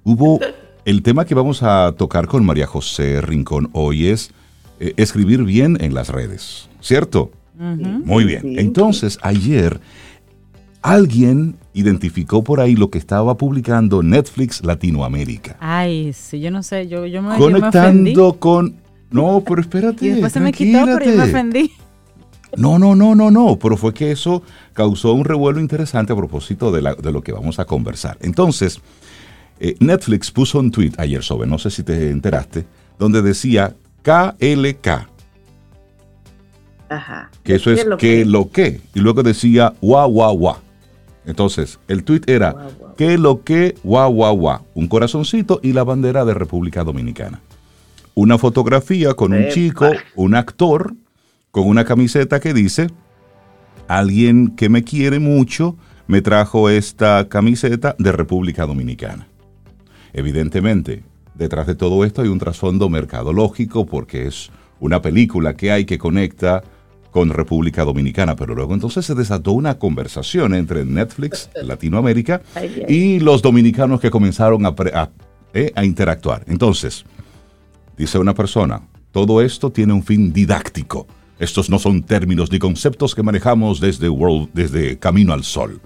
Speaker 3: hubo el tema que vamos a tocar con María José Rincón hoy es eh, escribir bien en las redes, ¿cierto? Muy bien. Entonces, ayer alguien identificó por ahí lo que estaba publicando Netflix Latinoamérica.
Speaker 1: Ay, sí, yo no sé, yo, yo me
Speaker 3: Conectando con no, pero espérate.
Speaker 1: Y después se me quitó, pero yo me ofendí.
Speaker 3: No, no, no, no, no, pero fue que eso causó un revuelo interesante a propósito de, lo que vamos a conversar. Entonces, eh, Netflix puso un tweet ayer sobre, no sé si te enteraste, donde decía KLK. Ajá. Que eso es que lo que. Y luego decía guau, guau, guau. Entonces, el tweet era que lo que, guau, guau, guau. Un corazoncito y la bandera de República Dominicana una fotografía con un chico, un actor, con una camiseta que dice, alguien que me quiere mucho me trajo esta camiseta de República Dominicana. Evidentemente, detrás de todo esto hay un trasfondo mercadológico porque es una película que hay que conecta con República Dominicana, pero luego entonces se desató una conversación entre Netflix Latinoamérica y los dominicanos que comenzaron a, eh, a interactuar. Entonces, dice una persona, todo esto tiene un fin didáctico. Estos no son términos ni conceptos que manejamos desde, World, desde Camino al Sol,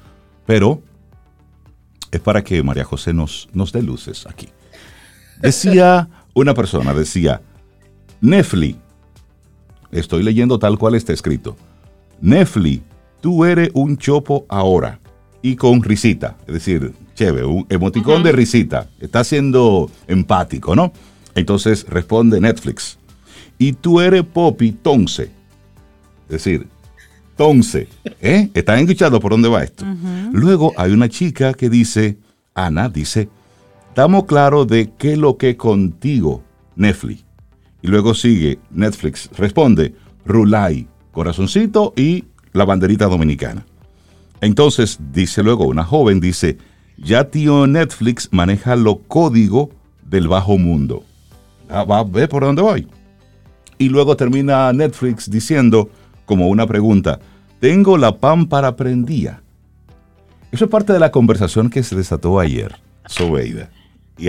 Speaker 3: pero es para que María José nos, nos dé luces aquí. Decía una persona, decía, Nefli, estoy leyendo tal cual está escrito, Nefli, tú eres un chopo ahora y con risita, es decir, chévere, un emoticón de risita, está siendo empático, ¿no? Entonces responde Netflix, y tú eres Poppy Tonce, es decir, Tonce, ¿eh? ¿Están escuchando por dónde va esto? Luego hay una chica que dice, Ana dice, estamos claros de qué lo que contigo, Netflix. Y luego sigue Netflix, responde, Rulay, corazoncito y la banderita dominicana. Entonces dice luego una joven, dice, ya tío Netflix maneja lo código del bajo mundo. Ah, va a ver por dónde voy. Y luego termina Netflix diciendo, como una pregunta, tengo la pámpara prendida. Eso es parte de la conversación que se desató ayer, Sobeida. Y,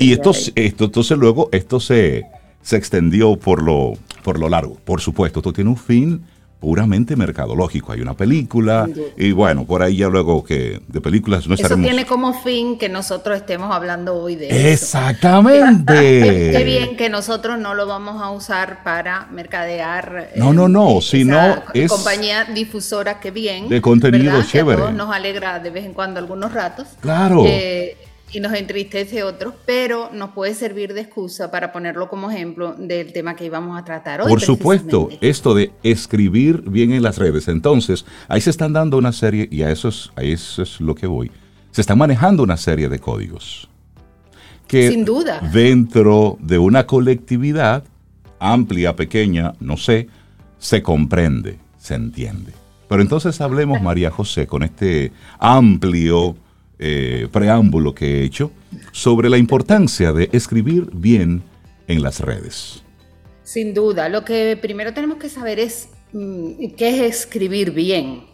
Speaker 3: y esto, esto, entonces luego, esto se, se extendió por lo, por lo largo. Por supuesto, esto tiene un fin puramente mercadológico. Hay una película y bueno, por ahí ya luego que de películas no
Speaker 7: estaremos... Eso tiene como fin que nosotros estemos hablando hoy de
Speaker 3: eso. Exactamente.
Speaker 7: Qué, bien que nosotros no lo vamos a usar para mercadear.
Speaker 3: No, no, no, eh, sino
Speaker 7: es... Compañía difusora, que bien.
Speaker 3: De contenido chévere.
Speaker 7: nos alegra de vez en cuando algunos ratos.
Speaker 3: Claro.
Speaker 7: Eh, y nos entristece otros, pero nos puede servir de excusa para ponerlo como ejemplo del tema que íbamos a tratar hoy.
Speaker 3: Por supuesto, esto de escribir bien en las redes. Entonces, ahí se están dando una serie, y a eso es, a eso es lo que voy, se están manejando una serie de códigos. Que
Speaker 7: Sin duda.
Speaker 3: Dentro de una colectividad, amplia, pequeña, no sé, se comprende, se entiende. Pero entonces hablemos, María José, con este amplio eh, preámbulo que he hecho sobre la importancia de escribir bien en las redes.
Speaker 7: Sin duda, lo que primero tenemos que saber es mm, qué es escribir bien.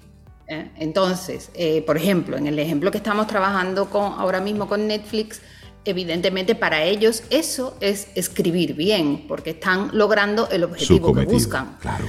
Speaker 7: ¿eh? Entonces, eh, por ejemplo, en el ejemplo que estamos trabajando con, ahora mismo con Netflix, evidentemente para ellos eso es escribir bien, porque están logrando el objetivo que buscan.
Speaker 3: Claro.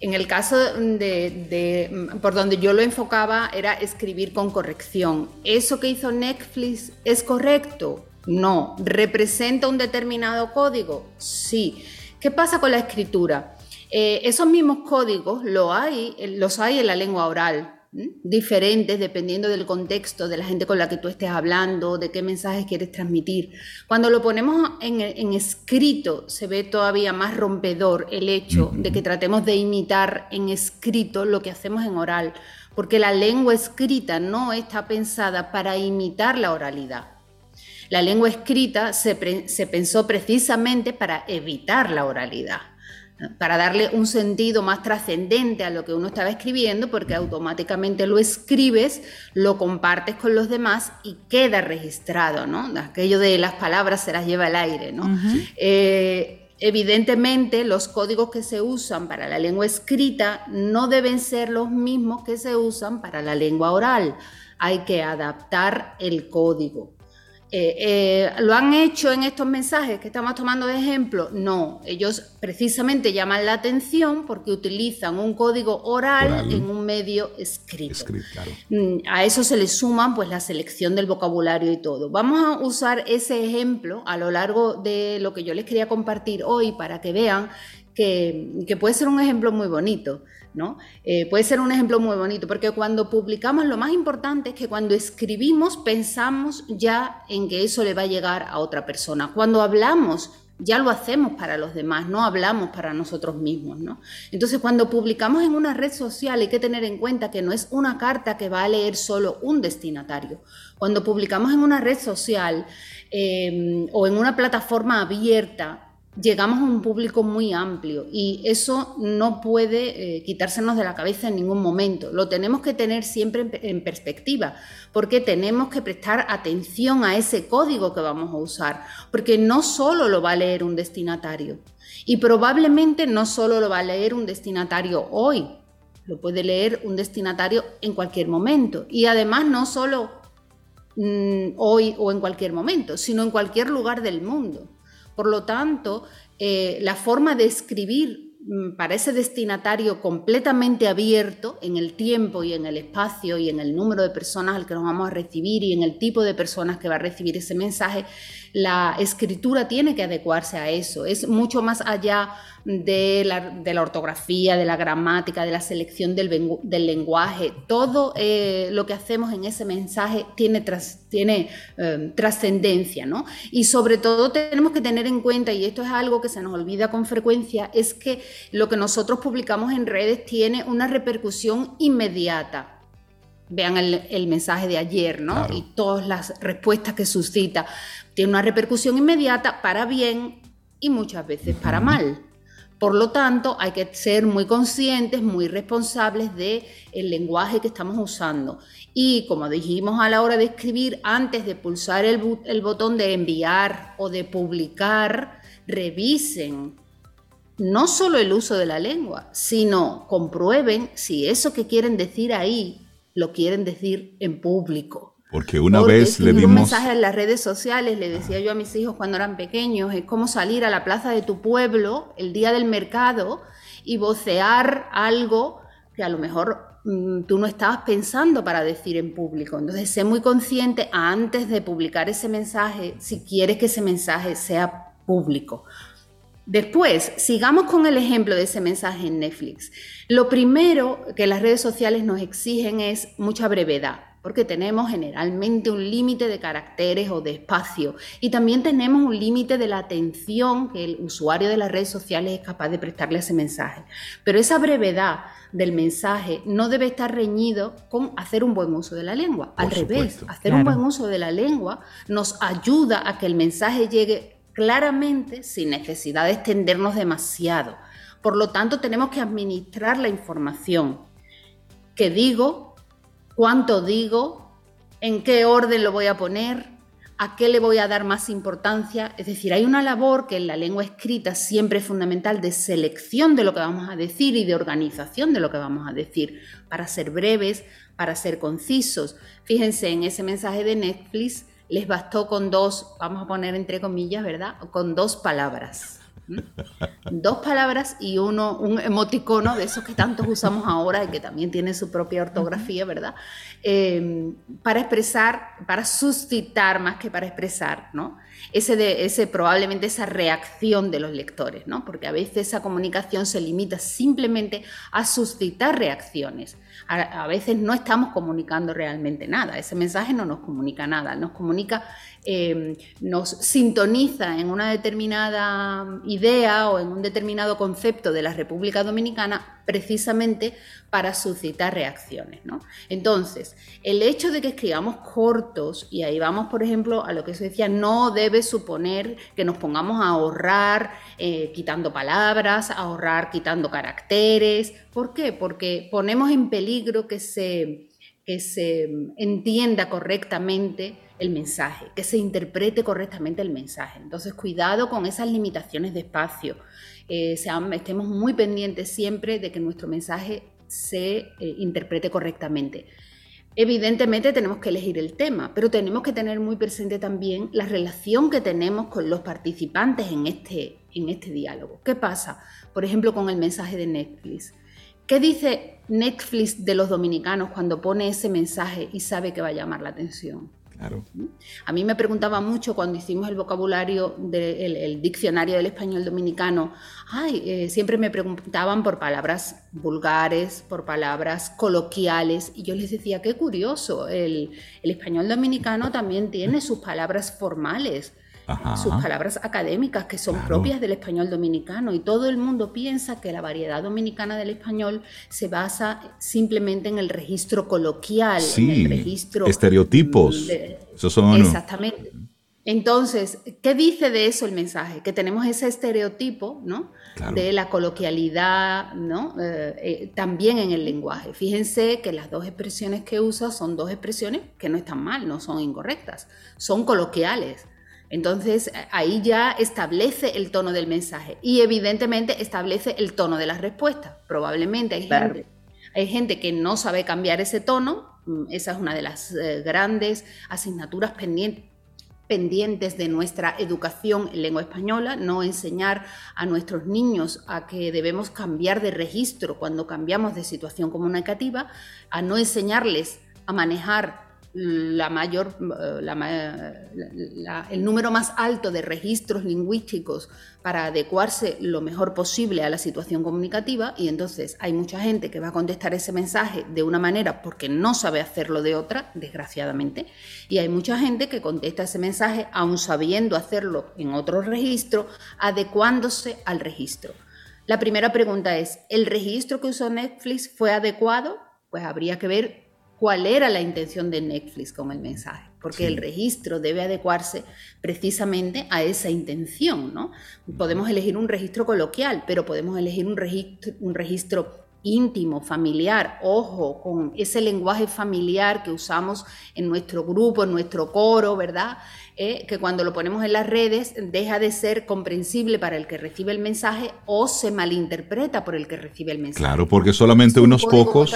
Speaker 7: En el caso de, por donde yo lo enfocaba era escribir con corrección. ¿Eso que hizo Netflix es correcto? No. ¿Representa un determinado código? Sí. ¿Qué pasa con la escritura? Eh, esos mismos códigos lo hay, los hay en la lengua oral diferentes dependiendo del contexto, de la gente con la que tú estés hablando, de qué mensajes quieres transmitir. Cuando lo ponemos en, escrito, se ve todavía más rompedor el hecho de que tratemos de imitar en escrito lo que hacemos en oral, porque la lengua escrita no está pensada para imitar la oralidad. La lengua escrita se, se pensó precisamente para evitar la oralidad para darle un sentido más trascendente a lo que uno estaba escribiendo, porque automáticamente lo escribes, lo compartes con los demás y queda registrado, ¿no? Aquello de las palabras se las lleva el aire, ¿no? Eh, evidentemente, los códigos que se usan para la lengua escrita no deben ser los mismos que se usan para la lengua oral. Hay que adaptar el código. Eh, eh, ¿Lo han hecho en estos mensajes que estamos tomando de ejemplo? No, ellos precisamente llaman la atención porque utilizan un código oral, en un medio escrito. Mm, a eso se le suman pues la selección del vocabulario y todo. Vamos a usar ese ejemplo a lo largo de lo que yo les quería compartir hoy para que vean que puede ser un ejemplo muy bonito. ¿No? Eh, puede ser un ejemplo muy bonito, porque cuando publicamos lo más importante es que cuando escribimos pensamos ya en que eso le va a llegar a otra persona. Cuando hablamos ya lo hacemos para los demás, no hablamos para nosotros mismos. Entonces, cuando publicamos en una red social hay que tener en cuenta que no es una carta que va a leer solo un destinatario. Cuando publicamos en una red social eh, o en una plataforma abierta, llegamos a un público muy amplio y eso no puede eh, quitársenos de la cabeza en ningún momento. Lo tenemos que tener siempre en, perspectiva porque tenemos que prestar atención a ese código que vamos a usar, porque no solo lo va a leer un destinatario y probablemente no solo lo va a leer un destinatario hoy, lo puede leer un destinatario en cualquier momento y además no solo mm, hoy o en cualquier momento, sino en cualquier lugar del mundo. Por lo tanto, eh, la forma de escribir mm, para ese destinatario completamente abierto en el tiempo y en el espacio y en el número de personas al que nos vamos a recibir y en el tipo de personas que va a recibir ese mensaje, la escritura tiene que adecuarse a eso. Es mucho más allá de la, ortografía, de la gramática, de la selección del, lenguaje. Todo eh, lo que hacemos en ese mensaje tiene, tiene eh, trascendencia, ¿no? Y sobre todo tenemos que tener en cuenta, y esto es algo que se nos olvida con frecuencia, es que lo que nosotros publicamos en redes tiene una repercusión inmediata vean el, mensaje de ayer, ¿no? Y todas las respuestas que suscita. Tiene una repercusión inmediata para bien y muchas veces para mal. Por lo tanto, hay que ser muy conscientes, muy responsables del el lenguaje que estamos usando. Y como dijimos a la hora de escribir, antes de pulsar el, el botón de enviar o de publicar, revisen no solo el uso de la lengua, sino comprueben si eso que quieren decir ahí lo quieren decir en público.
Speaker 3: Porque una vez le dimos...
Speaker 7: un mensaje en las redes sociales, le decía yo a mis hijos cuando eran pequeños, es como salir a la plaza de tu pueblo el día del mercado y vocear algo que a lo mejor mm, tú no estabas pensando para decir en público. Entonces, sé muy consciente antes de publicar ese mensaje, si quieres que ese mensaje sea público. Después, sigamos con el ejemplo de ese mensaje en Netflix. Lo primero que las redes sociales nos exigen es mucha brevedad porque tenemos generalmente un límite de caracteres o de espacio y también tenemos un límite de la atención que el usuario de las redes sociales es capaz de prestarle a ese mensaje. Pero esa brevedad del mensaje no debe estar reñido con hacer un buen uso de la lengua. Al revés, hacer un buen uso de la lengua nos ayuda a que el mensaje llegue claramente sin necesidad de extendernos demasiado. Por lo tanto, tenemos que administrar la información que digo, cuánto digo, en qué orden lo voy a poner, a qué le voy a dar más importancia. Es decir, hay una labor que en la lengua escrita siempre es fundamental de selección de lo que vamos a decir y de organización de lo que vamos a decir, para ser breves, para ser concisos. Fíjense, en ese mensaje de Netflix les bastó con dos, vamos a poner entre comillas, ¿verdad? Con dos palabras. Dos palabras y uno, un emoticono de esos que tantos usamos ahora y que también tiene su propia ortografía, ¿verdad? Eh, para expresar, para suscitar más que para expresar, ¿no? Ese, de, ese probablemente esa reacción de los lectores, ¿no? Porque a veces esa comunicación se limita simplemente a suscitar reacciones. A, veces no estamos comunicando realmente nada, ese mensaje no nos comunica nada, nos comunica, eh, nos sintoniza en una determinada idea o en un determinado concepto de la República Dominicana precisamente para suscitar reacciones. Entonces, el hecho de que escribamos cortos, y ahí vamos, por ejemplo, a lo que se decía, no debe suponer que nos pongamos a ahorrar eh, quitando palabras, a ahorrar quitando caracteres. ¿Por qué? Porque ponemos en peligro que se, que se entienda correctamente el mensaje, que se interprete correctamente el mensaje. Entonces, cuidado con esas limitaciones de espacio. Eh, estemos muy pendientes siempre de que nuestro mensaje se eh, interprete correctamente. Evidentemente tenemos que elegir el tema, pero tenemos que tener muy presente también la relación que tenemos con los participantes en este, en este diálogo. ¿Qué pasa, por ejemplo, con el mensaje de Netflix? ¿Qué dice Netflix de los dominicanos cuando pone ese mensaje y sabe que va a llamar la atención? A mí me preguntaba mucho cuando hicimos el vocabulario del diccionario del español dominicano, ay, eh, siempre me preguntaban por palabras vulgares, por palabras coloquiales, y yo les decía, qué curioso, el español dominicano también tiene sus palabras formales sus palabras académicas que son propias del español dominicano y todo el mundo piensa que la variedad dominicana del español se basa simplemente en el registro coloquial, en el registro
Speaker 3: estereotipos.
Speaker 7: Exactamente. Entonces, ¿qué dice de eso el mensaje? Que tenemos ese estereotipo, ¿no? De la coloquialidad, ¿no? Eh, eh, también en el lenguaje. Fíjense que las dos expresiones que usa son dos expresiones que no están mal, no son incorrectas, son coloquiales. Entonces, ahí ya establece el tono del mensaje y evidentemente establece el tono de la respuesta. Probablemente hay gente, hay gente que no sabe cambiar ese tono, mm, esa es una de las eh, grandes asignaturas pendientes pendientes de nuestra educación en lengua española, no enseñar a nuestros niños a que debemos cambiar de registro cuando cambiamos de situación comunicativa, a no enseñarles a manejar la mayor, eh, el número más alto de registros lingüísticos para adecuarse lo mejor posible a la situación comunicativa y entonces hay mucha gente que va a contestar ese mensaje de una manera porque no sabe hacerlo de otra, desgraciadamente, y hay mucha gente que contesta ese mensaje aún sabiendo hacerlo en otro registro, adecuándose al registro. La primera pregunta es, ¿el registro que usó Netflix fue adecuado? Pues habría que ver cuál era la intención de Netflix con el mensaje, porque el registro debe adecuarse precisamente a esa intención, ¿no? Podemos elegir un registro coloquial, pero podemos elegir un registro, un registro íntimo, familiar, ojo, con ese lenguaje familiar que usamos en nuestro grupo, en nuestro coro, ¿verdad? Eh, que cuando lo ponemos en las redes deja de ser comprensible para el que recibe el mensaje o se malinterpreta por el que recibe el mensaje.
Speaker 3: Claro, porque solamente unos pocos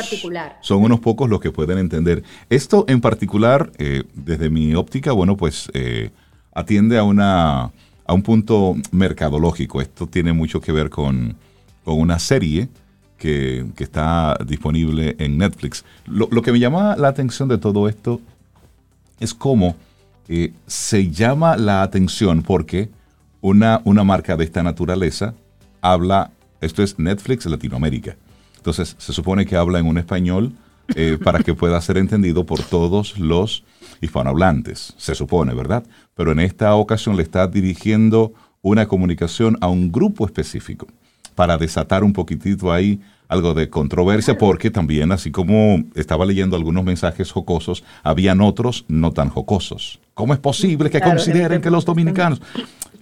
Speaker 3: son unos pocos los que pueden entender. Esto en particular, eh, desde mi óptica, bueno, pues eh, atiende a una a un punto mercadológico. Esto tiene mucho que ver con, con una serie que, está disponible en Netflix. Lo, que me llama la atención de todo esto es cómo eh, se llama la atención porque una, una marca de esta naturaleza habla, esto es Netflix Latinoamérica. Entonces se supone que habla en un español eh, para que pueda ser entendido por todos los hispanohablantes, se supone, ¿verdad? Pero en esta ocasión le está dirigiendo una comunicación a un grupo específico para desatar un poquitito ahí algo de controversia, porque también, así como estaba leyendo algunos mensajes jocosos, habían otros no tan jocosos. ¿Cómo es posible que consideren que los dominicanos...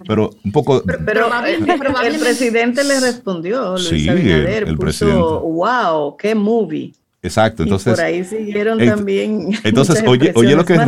Speaker 3: Pero un poco...
Speaker 4: Pero, el presidente le respondió, Luis sí, el, presidente. wow, qué movie.
Speaker 3: Exacto, entonces...
Speaker 4: por ahí siguieron también...
Speaker 3: Entonces, oye, oye lo que...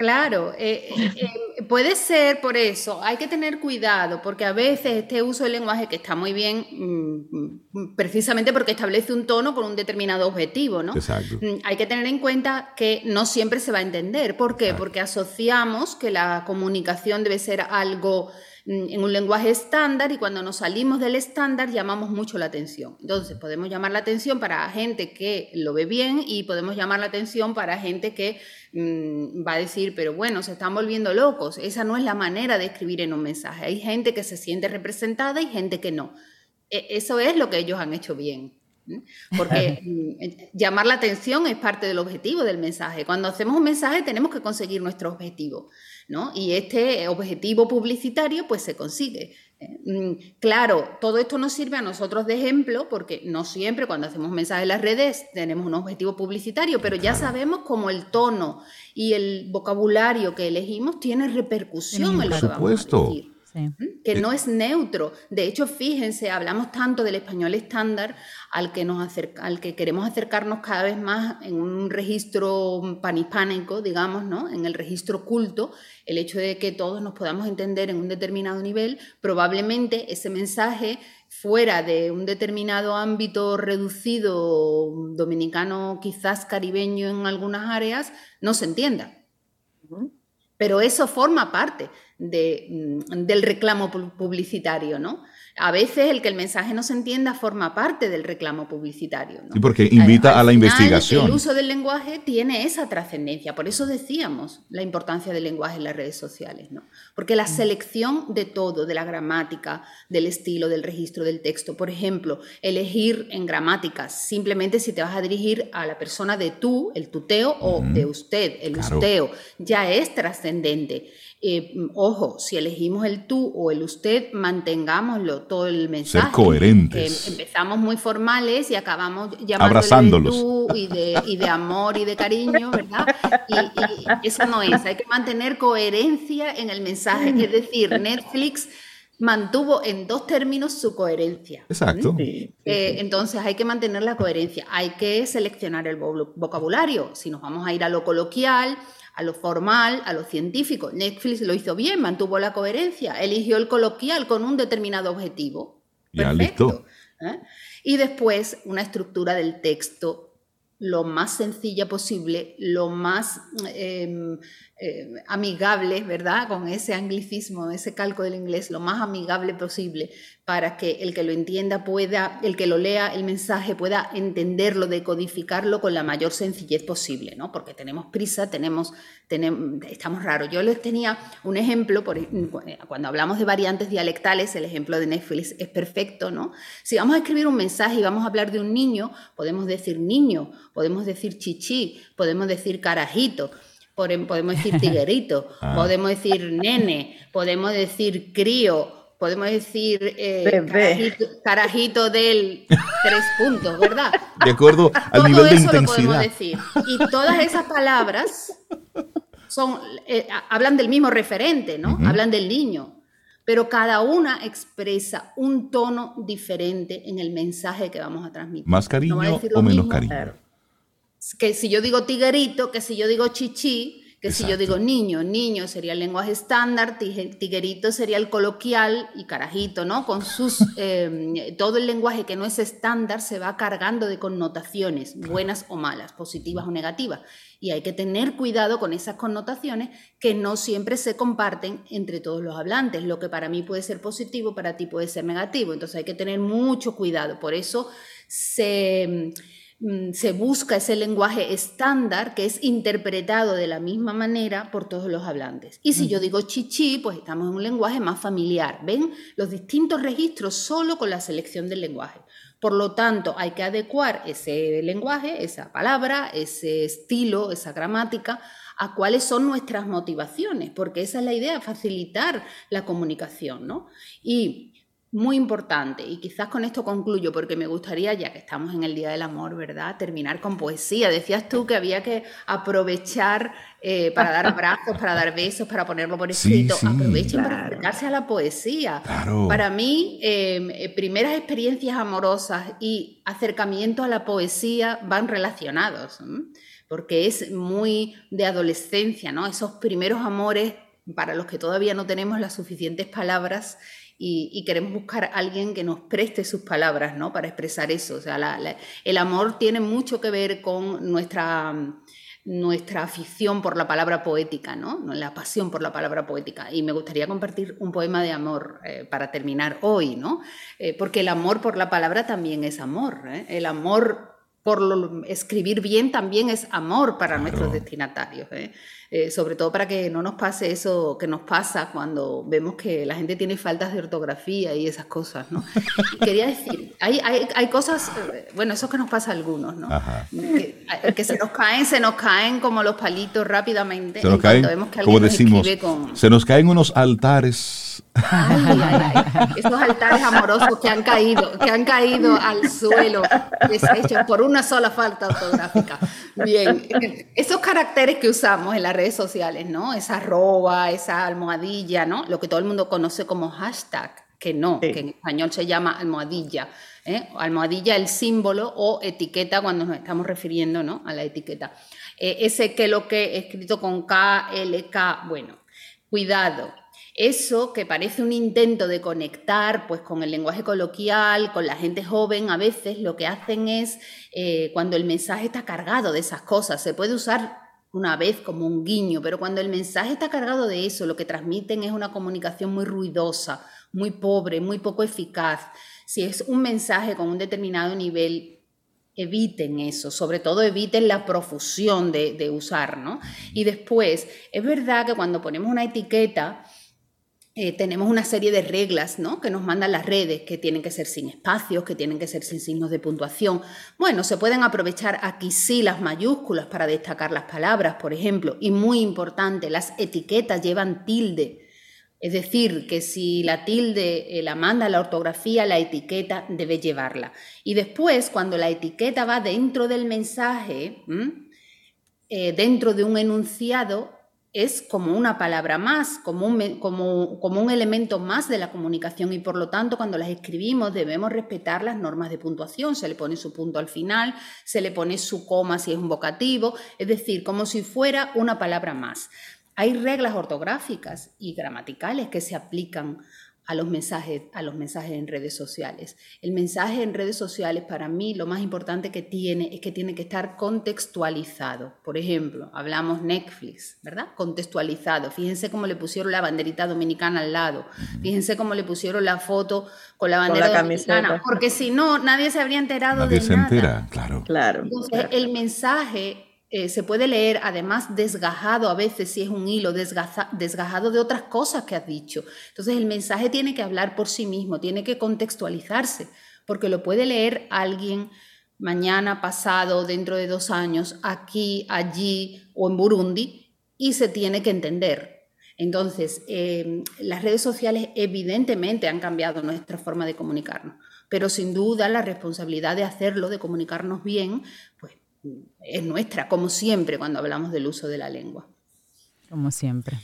Speaker 7: Claro, eh, eh, eh, puede ser por eso. Hay que tener cuidado porque a veces este uso del lenguaje que está muy bien, mm, precisamente porque establece un tono con un determinado objetivo, ¿no? Exacto. Mm, hay que tener en cuenta que no siempre se va a entender. ¿Por qué? Porque asociamos que la comunicación debe ser algo Mm, en un lenguaje estándar y cuando nos salimos del estándar llamamos mucho la atención. Entonces podemos llamar la atención para gente que lo ve bien y podemos llamar la atención para gente que mm, va a decir, pero bueno, se están volviendo locos. Esa no es la manera de escribir en un mensaje. Hay gente que se siente representada y gente que no. E, eso es lo que ellos han hecho bien. Porque mm, llamar la atención es parte del objetivo del mensaje. Cuando hacemos un mensaje tenemos que conseguir nuestro objetivo. Y este objetivo publicitario pues se consigue. Mm, claro, todo esto nos sirve a nosotros de ejemplo porque no siempre cuando hacemos mensajes en las redes tenemos un objetivo publicitario, pero ya sabemos cómo el tono y el vocabulario que elegimos tiene repercusión en lo que vamos a decir. Que no es neutro. De hecho, fíjense, hablamos tanto del español estándar al que, nos al que queremos acercarnos cada vez más en un registro panhispánico, digamos, ¿no? en el registro culto, el hecho de que todos nos podamos entender en un determinado nivel, probablemente ese mensaje fuera de un determinado ámbito reducido dominicano, quizás caribeño en algunas áreas, no se entienda. Pero eso forma parte Mm, del reclamo publicitario, ¿no? A veces el que el mensaje no se entienda forma parte del reclamo publicitario.
Speaker 3: ¿no? Y porque invita a la investigación.
Speaker 7: El uso del lenguaje tiene esa trascendencia. Por eso decíamos la importancia del lenguaje en las redes sociales. ¿no? Porque la mm. selección de todo, de la gramática, del estilo, del registro del texto, por ejemplo, elegir en gramática simplemente si te vas a dirigir a la persona de tú, el tuteo, o de usted, el usteo, ya es trascendente. Eh, ojo, si elegimos el tú o el usted, mantengámoslo todo el mensaje.
Speaker 3: Ser coherentes.
Speaker 7: empezamos muy formales y acabamos
Speaker 3: Abrazándolos.
Speaker 7: de tú y de, y de amor y de cariño, ¿verdad? Y, y eso no es, hay que mantener coherencia en el mensaje. Es decir, Netflix mantuvo en dos términos su coherencia.
Speaker 3: Exacto.
Speaker 7: Eh, entonces hay que mantener la coherencia, hay que seleccionar el vo- vocabulario. Si nos vamos a ir a lo coloquial, a lo formal, a lo científico, Netflix lo hizo bien, mantuvo la coherencia, eligió el coloquial con un determinado objetivo.
Speaker 3: Ya,
Speaker 7: Perfecto.
Speaker 3: listo.
Speaker 7: ¿eh? Y después una estructura del texto lo más sencilla posible, lo más eh, eh, amigable, ¿verdad? Con ese anglicismo, ese calco del inglés, lo más amigable posible para que el que lo entienda pueda, el que lo lea el mensaje pueda entenderlo, decodificarlo con la mayor sencillez posible, ¿no? Porque tenemos prisa, tenemos, tenemos estamos raros. Yo les tenía un ejemplo, cuando hablamos de variantes dialectales, el ejemplo de Netflix es perfecto, ¿no? Si vamos a escribir un mensaje y vamos a hablar de un niño, podemos decir niño, podemos decir chichi, podemos decir carajito, podemos decir tiguerito,
Speaker 3: Ah.
Speaker 7: podemos decir nene, podemos decir crío, podemos decir eh, carajito, carajito del tres puntos, ¿verdad?
Speaker 3: De acuerdo al
Speaker 7: Todo
Speaker 3: nivel de
Speaker 7: eso lo podemos
Speaker 3: intensidad.
Speaker 7: decir. Y todas esas palabras son, eh, hablan del mismo referente, ¿no? Hablan del niño. Pero cada una expresa un tono diferente en el mensaje que vamos a transmitir.
Speaker 3: ¿Más
Speaker 7: No va a
Speaker 3: cariño o menos
Speaker 7: mismo
Speaker 3: cariño?
Speaker 7: Que si yo digo tiguerito, que si yo digo chichi, que si yo digo niño, niño sería el lenguaje estándar, tiguerito sería el coloquial y carajito, ¿no? Con sus, eh, todo el lenguaje que no es estándar se va cargando de connotaciones, buenas o malas, positivas o negativas. Y hay que tener cuidado con esas connotaciones que no siempre se comparten entre todos los hablantes. Lo que para mí puede ser positivo, para ti puede ser negativo. Entonces hay que tener mucho cuidado. Por eso se se busca ese lenguaje estándar que es interpretado de la misma manera por todos los hablantes. Y si yo digo chichi, pues estamos en un lenguaje más familiar. ¿Ven? Los distintos registros solo con la selección del lenguaje. Por lo tanto, hay que adecuar ese lenguaje, esa palabra, ese estilo, esa gramática a cuáles son nuestras motivaciones, porque esa es la idea, facilitar la comunicación, ¿no? Y muy importante, y quizás con esto concluyo, porque me gustaría, ya que estamos en el Día del Amor, ¿verdad?, terminar con poesía. Decías tú que había que aprovechar eh, para dar abrazos, para dar besos, para ponerlo por escrito.
Speaker 3: sí.
Speaker 7: Aprovechen para acercarse a la poesía.
Speaker 3: Claro.
Speaker 7: Para mí, eh, eh, primeras experiencias amorosas y acercamiento a la poesía van relacionados, porque es muy de adolescencia, ¿no? Esos primeros amores para los que todavía no tenemos las suficientes palabras y, y queremos buscar a alguien que nos preste sus palabras, ¿no? Para expresar eso. O sea, la- la- el amor tiene mucho que ver con nuestra nuestra afición por la palabra poética, ¿no? La pasión por la palabra poética. Y me gustaría compartir un poema de amor eh, para terminar hoy, ¿no? Eh, porque el amor por la palabra también es amor. ¿eh? El amor por lo- escribir bien también es amor para
Speaker 3: Claro.
Speaker 7: nuestros destinatarios. ¿eh? Eh, sobre todo para que no nos pase eso que nos pasa cuando vemos que la gente tiene faltas de ortografía y esas cosas, ¿no? Quería decir, hay, hay, hay cosas, eh, bueno, eso que nos pasa a algunos, ¿no?
Speaker 3: Ajá.
Speaker 7: Que, eh, que se nos caen, se nos caen como los palitos rápidamente.
Speaker 3: Se nos caen,
Speaker 7: vemos que
Speaker 3: como decimos,
Speaker 7: con-
Speaker 3: se nos caen unos altares.
Speaker 7: Ay, ay, ay. Esos altares amorosos que han caído, que han caído al suelo, deshechos por una sola falta ortográfica. Bien, esos caracteres que usamos en las redes sociales, ¿no? Esa arroba, esa almohadilla, ¿no? Lo que todo el mundo conoce como hashtag, que no,
Speaker 4: Sí.
Speaker 7: que en español se llama almohadilla. ¿eh? Almohadilla, el símbolo o etiqueta cuando nos estamos refiriendo ¿no? a la etiqueta. Eh, ese que lo que escrito con K, L, K, bueno, cuidado. Eso que parece un intento de conectar pues, con el lenguaje coloquial, con la gente joven, a veces lo que hacen es, eh, cuando el mensaje está cargado de esas cosas, se puede usar una vez como un guiño, pero cuando el mensaje está cargado de eso, lo que transmiten es una comunicación muy ruidosa, muy pobre, muy poco eficaz. Si es un mensaje con un determinado nivel, eviten eso, sobre todo eviten la profusión de, de usar, ¿no? Y después, es verdad que cuando ponemos una etiqueta, eh, tenemos una serie de reglas ¿no? que nos mandan las redes, que tienen que ser sin espacios, que tienen que ser sin signos de puntuación. Bueno, se pueden aprovechar aquí sí las mayúsculas para destacar las palabras, por ejemplo, y muy importante, las etiquetas llevan tilde. Es decir, que si la tilde eh, la manda la ortografía, la etiqueta debe llevarla. Y después, cuando la etiqueta va dentro del mensaje, eh, dentro de un enunciado, es como una palabra más, como un, como, como un, elemento más de la comunicación y por lo tanto cuando las escribimos debemos respetar las normas de puntuación. Se le pone su punto al final, se le pone su coma si es un vocativo, es decir, como si fuera una palabra más. Hay reglas ortográficas y gramaticales que se aplican a los mensajes, a los mensajes en redes sociales. El mensaje en redes sociales para mí lo más importante que tiene es que tiene que estar contextualizado. Por ejemplo, hablamos Netflix, ¿verdad? Contextualizado. Fíjense cómo le pusieron la banderita dominicana al lado. Fíjense cómo le pusieron la foto con la bandera dominicana. Porque si no, nadie se habría enterado
Speaker 3: nadie
Speaker 7: de
Speaker 3: se
Speaker 7: nada.
Speaker 3: entera, claro.
Speaker 4: Claro.
Speaker 7: Entonces, el mensaje eh, se puede leer además desgajado a veces si es un hilo, desgajado de otras cosas que has dicho. Entonces el mensaje tiene que hablar por sí mismo, tiene que contextualizarse, porque lo puede leer alguien mañana, pasado, dentro de dos años, aquí, allí o en Burundi, y se tiene que entender. Entonces, eh, las redes sociales evidentemente han cambiado nuestra forma de comunicarnos, pero sin duda la responsabilidad de hacerlo, de comunicarnos bien, pues es nuestra, como siempre cuando hablamos del uso de la lengua.
Speaker 1: Como siempre.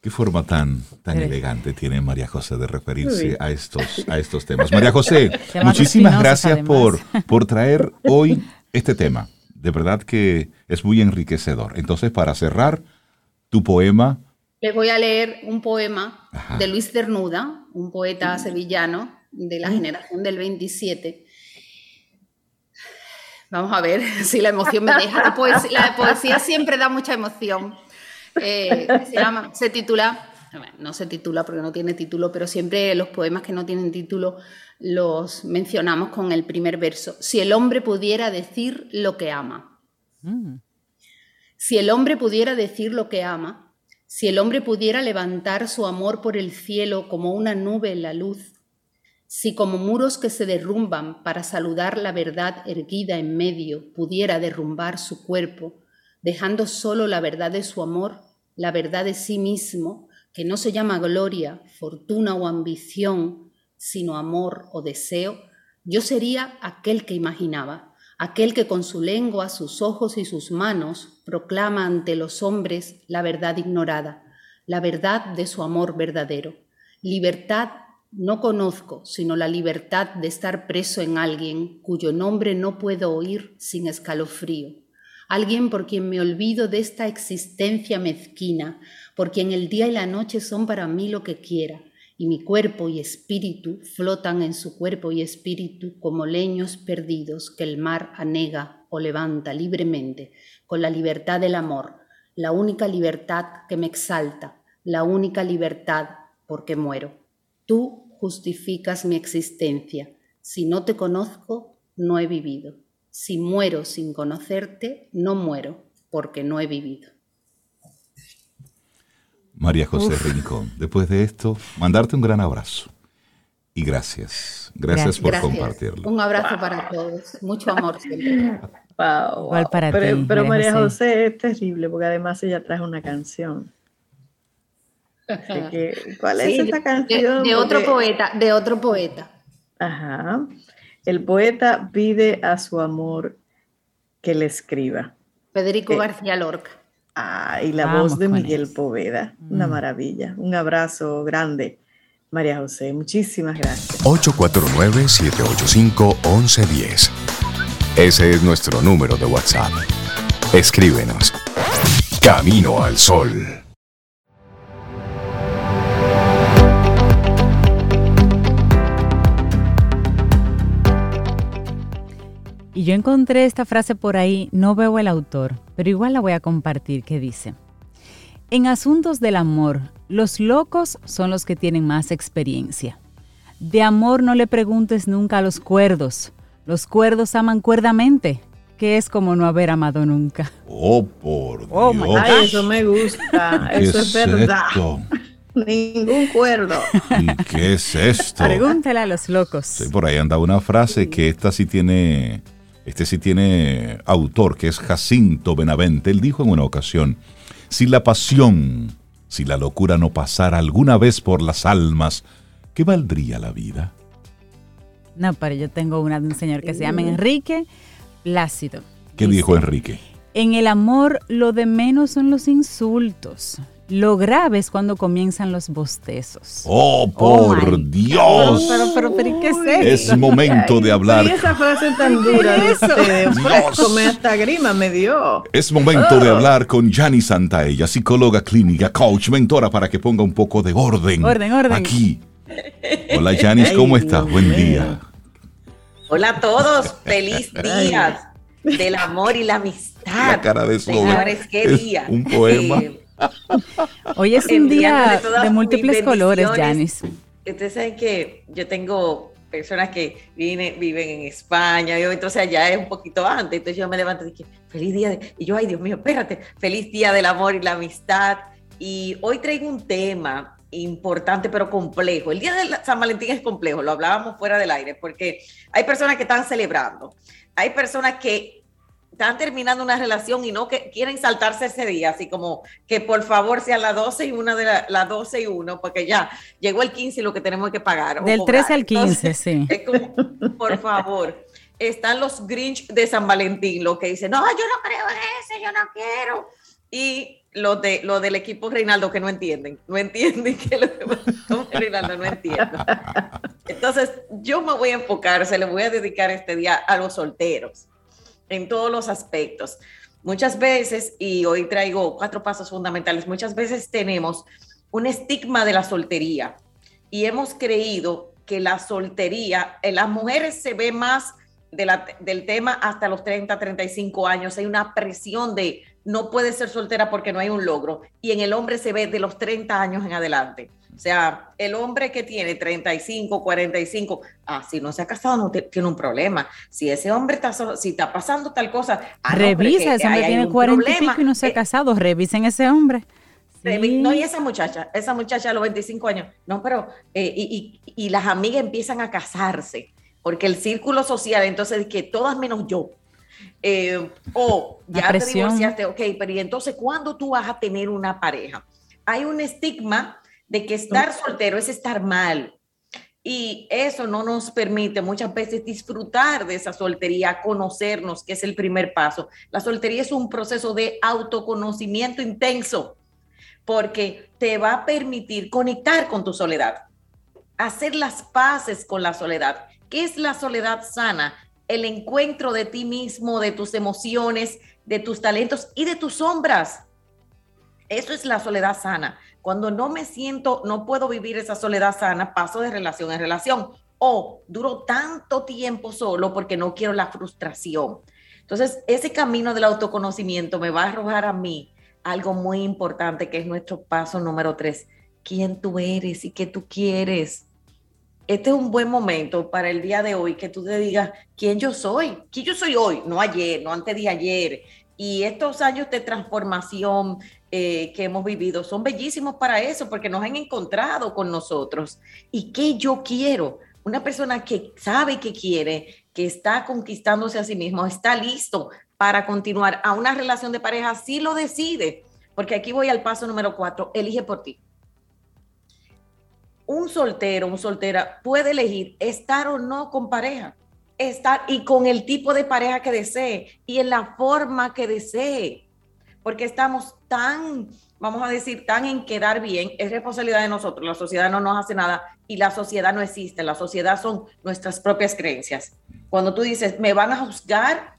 Speaker 3: Qué forma tan, tan elegante tiene María José de referirse a estos, a estos temas. María José, muchísimas gracias por, por traer hoy este tema. De verdad que es muy enriquecedor. Entonces, para cerrar, tu poema.
Speaker 7: Les voy a leer un poema de Luis Cernuda, un poeta sevillano de la generación del 27, Vamos a ver si la emoción me deja. La poesía, siempre da mucha emoción. Eh, se, llama, se titula, no se titula porque no tiene título, pero siempre los poemas que no tienen título los mencionamos con el primer verso. Si el hombre pudiera decir lo que ama. Mm. Si el hombre pudiera decir lo que ama, si el hombre pudiera levantar su amor por el cielo como una nube en la luz, si como muros que se derrumban para saludar la verdad erguida en medio pudiera derrumbar su cuerpo, dejando solo la verdad de su amor, la verdad de sí mismo, que no se llama gloria, fortuna o ambición, sino amor o deseo, yo sería aquel que imaginaba, aquel que con su lengua, sus ojos y sus manos proclama ante los hombres la verdad ignorada, la verdad de su amor verdadero, libertad no conozco sino la libertad de estar preso en alguien cuyo nombre no puedo oír sin escalofrío, alguien por quien me olvido de esta existencia mezquina, por quien el día y la noche son para mí lo que quiera, y mi cuerpo y espíritu flotan en su cuerpo y espíritu como leños perdidos que el mar anega o levanta libremente, con la libertad del amor, la única libertad que me exalta, la única libertad porque muero. Tú justificas mi existencia. Si no te conozco, no he vivido. Si muero sin conocerte, no muero, porque no he vivido.
Speaker 3: María José Rincón, después de esto, mandarte un gran abrazo. Y gracias. Gracias, por compartirlo.
Speaker 7: Un abrazo para todos. Mucho amor siempre.
Speaker 4: Igual para pero, ti, pero María José es terrible porque además ella trae una canción. ¿Cuál es esa canción?
Speaker 7: De, otro poeta, de otro poeta.
Speaker 4: Ajá. El poeta pide a su amor que le escriba.
Speaker 7: Federico eh, García Lorca.
Speaker 4: Ah, y la voz de Miguel Poveda. Una mm. maravilla. Un abrazo grande, María José. Muchísimas gracias.
Speaker 5: 849-785-1110. Ese es nuestro número de WhatsApp. Escríbenos. Camino al Sol.
Speaker 1: Y yo encontré esta frase por ahí, no veo el autor, pero igual la voy a compartir, que dice, en asuntos del amor, los locos son los que tienen más experiencia. De amor no le preguntes nunca a los cuerdos. Los cuerdos aman cuerdamente, que es como no haber amado nunca.
Speaker 3: Oh, por oh, Dios.
Speaker 4: Ay, eso me gusta. eso es verdad. Ningún cuerdo.
Speaker 3: ¿Y qué es esto?
Speaker 1: Pregúntale a los locos.
Speaker 3: Sí, por ahí anda una frase que esta sí tiene, este sí tiene autor, que es Jacinto Benavente. Él dijo en una ocasión, si la pasión, si la locura no pasara alguna vez por las almas, ¿qué valdría la vida?
Speaker 1: No, pero yo tengo una de un señor que se llama Enrique Plácido.
Speaker 3: ¿Qué dijo Enrique?
Speaker 1: En el amor lo de menos son los insultos. Lo grave es cuando comienzan los bostezos.
Speaker 3: ¡Oh, por
Speaker 1: my
Speaker 3: Dios!
Speaker 1: Pero, pero, pero, ¿y ¿qué es
Speaker 3: Es momento de hablar.
Speaker 4: Y esa frase tan dura de
Speaker 1: Eso.
Speaker 3: Dios.
Speaker 4: fresco, me hasta grima me dio.
Speaker 3: Es momento de hablar con Yanni Santaella, psicóloga clínica, coach, mentora, para que ponga un poco de orden.
Speaker 1: Orden, orden.
Speaker 3: Aquí. Hola, Yanis, ¿cómo estás?
Speaker 4: Dios
Speaker 3: Buen día.
Speaker 8: Hola a todos, feliz día del amor y la amistad.
Speaker 3: La cara de
Speaker 8: Señores, qué
Speaker 3: es
Speaker 8: día.
Speaker 3: un poema.
Speaker 8: Eh,
Speaker 1: Hoy es un día de
Speaker 8: mis
Speaker 1: múltiples colores. Janis.
Speaker 8: ustedes saben que yo tengo personas que viven, viven en España, yo entonces allá es un poquito antes, entonces yo me levanto y dije, feliz día, de-". y yo, ay Dios mío, espérate, feliz día del amor y la amistad. Y hoy traigo un tema importante pero complejo. El día de San Valentín es complejo, lo hablábamos fuera del aire, porque hay personas que están celebrando, hay personas que están terminando una relación y no que quieren saltarse ese día, así como que por favor sea las 12 y una de la- las 12 y 1, porque ya llegó el 15 y lo que tenemos que pagar.
Speaker 1: Del
Speaker 8: cobrar.
Speaker 1: 13 al 15,
Speaker 8: Entonces,
Speaker 1: sí.
Speaker 8: es como, por favor, están los Grinch de San Valentín, lo que dicen, no, yo no creo en ese, yo no quiero. Y los de lo del equipo Reinaldo que no entienden, no entienden que lo Reinaldo no entiendo. Entonces, yo me voy a enfocar, se le voy a dedicar este día a los solteros en todos los aspectos. Muchas veces, y hoy traigo cuatro pasos fundamentales, muchas veces tenemos un estigma de la soltería y hemos creído que la soltería, en las mujeres se ve más de la- del tema hasta los 30, 35 años, hay una presión de no puede ser soltera porque no hay un logro y en el hombre se ve de los 30 años en adelante. O sea, el hombre que tiene 35, 45, ah, si no se ha casado no te- tiene un problema. Si ese hombre está solo, si está pasando tal cosa, ah,
Speaker 1: Revisa, ese hombre tiene
Speaker 8: un
Speaker 1: 40 y
Speaker 8: problema.
Speaker 1: pico y no se ha
Speaker 8: Eh,
Speaker 1: casado. Revisen ese hombre. Sí.
Speaker 8: No, y esa muchacha, esa muchacha a los 25 años, no, pero, eh, y, y- y las amigas empiezan a casarse, porque el círculo social, entonces, es que todas menos yo. Eh, o
Speaker 1: La
Speaker 8: ya te divorciaste, ok, pero ¿y entonces cuándo tú vas a tener una pareja? Hay un estigma de que estar soltero es estar mal. Y eso no nos permite muchas veces disfrutar de esa soltería, conocernos, que es el primer paso. La soltería es un proceso de autoconocimiento intenso porque te va a permitir conectar con tu soledad, hacer las paces con la soledad. ¿Qué es la soledad sana? El encuentro de ti mismo, de tus emociones, de tus talentos y de tus sombras. Eso es la soledad sana. Cuando no me siento, no puedo vivir esa soledad sana, paso de relación en relación o duro tanto tiempo solo porque no quiero la frustración. Entonces, ese camino del autoconocimiento me va a arrojar a mí algo muy importante que es nuestro paso número tres. ¿Quién tú eres y qué tú quieres? Este es un buen momento para el día de hoy que tú te digas quién yo soy, quién yo soy hoy, no ayer, no antes de ayer. Y estos años de transformación eh, que hemos vivido son bellísimos para eso, porque nos han encontrado con nosotros. ¿Y qué yo quiero? Una persona que sabe que quiere, que está conquistándose a sí mismo, está listo para continuar a una relación de pareja, si lo decide. Porque aquí voy al paso número cuatro, elige por ti. Un soltero, un soltera puede elegir estar o no con pareja, estar y con el tipo de pareja que desee y en la forma que desee, porque estamos tan, vamos a decir, tan en quedar bien, es responsabilidad de nosotros, la sociedad no nos hace nada y la sociedad no existe, la sociedad son nuestras propias creencias. Cuando tú dices, me van a juzgar,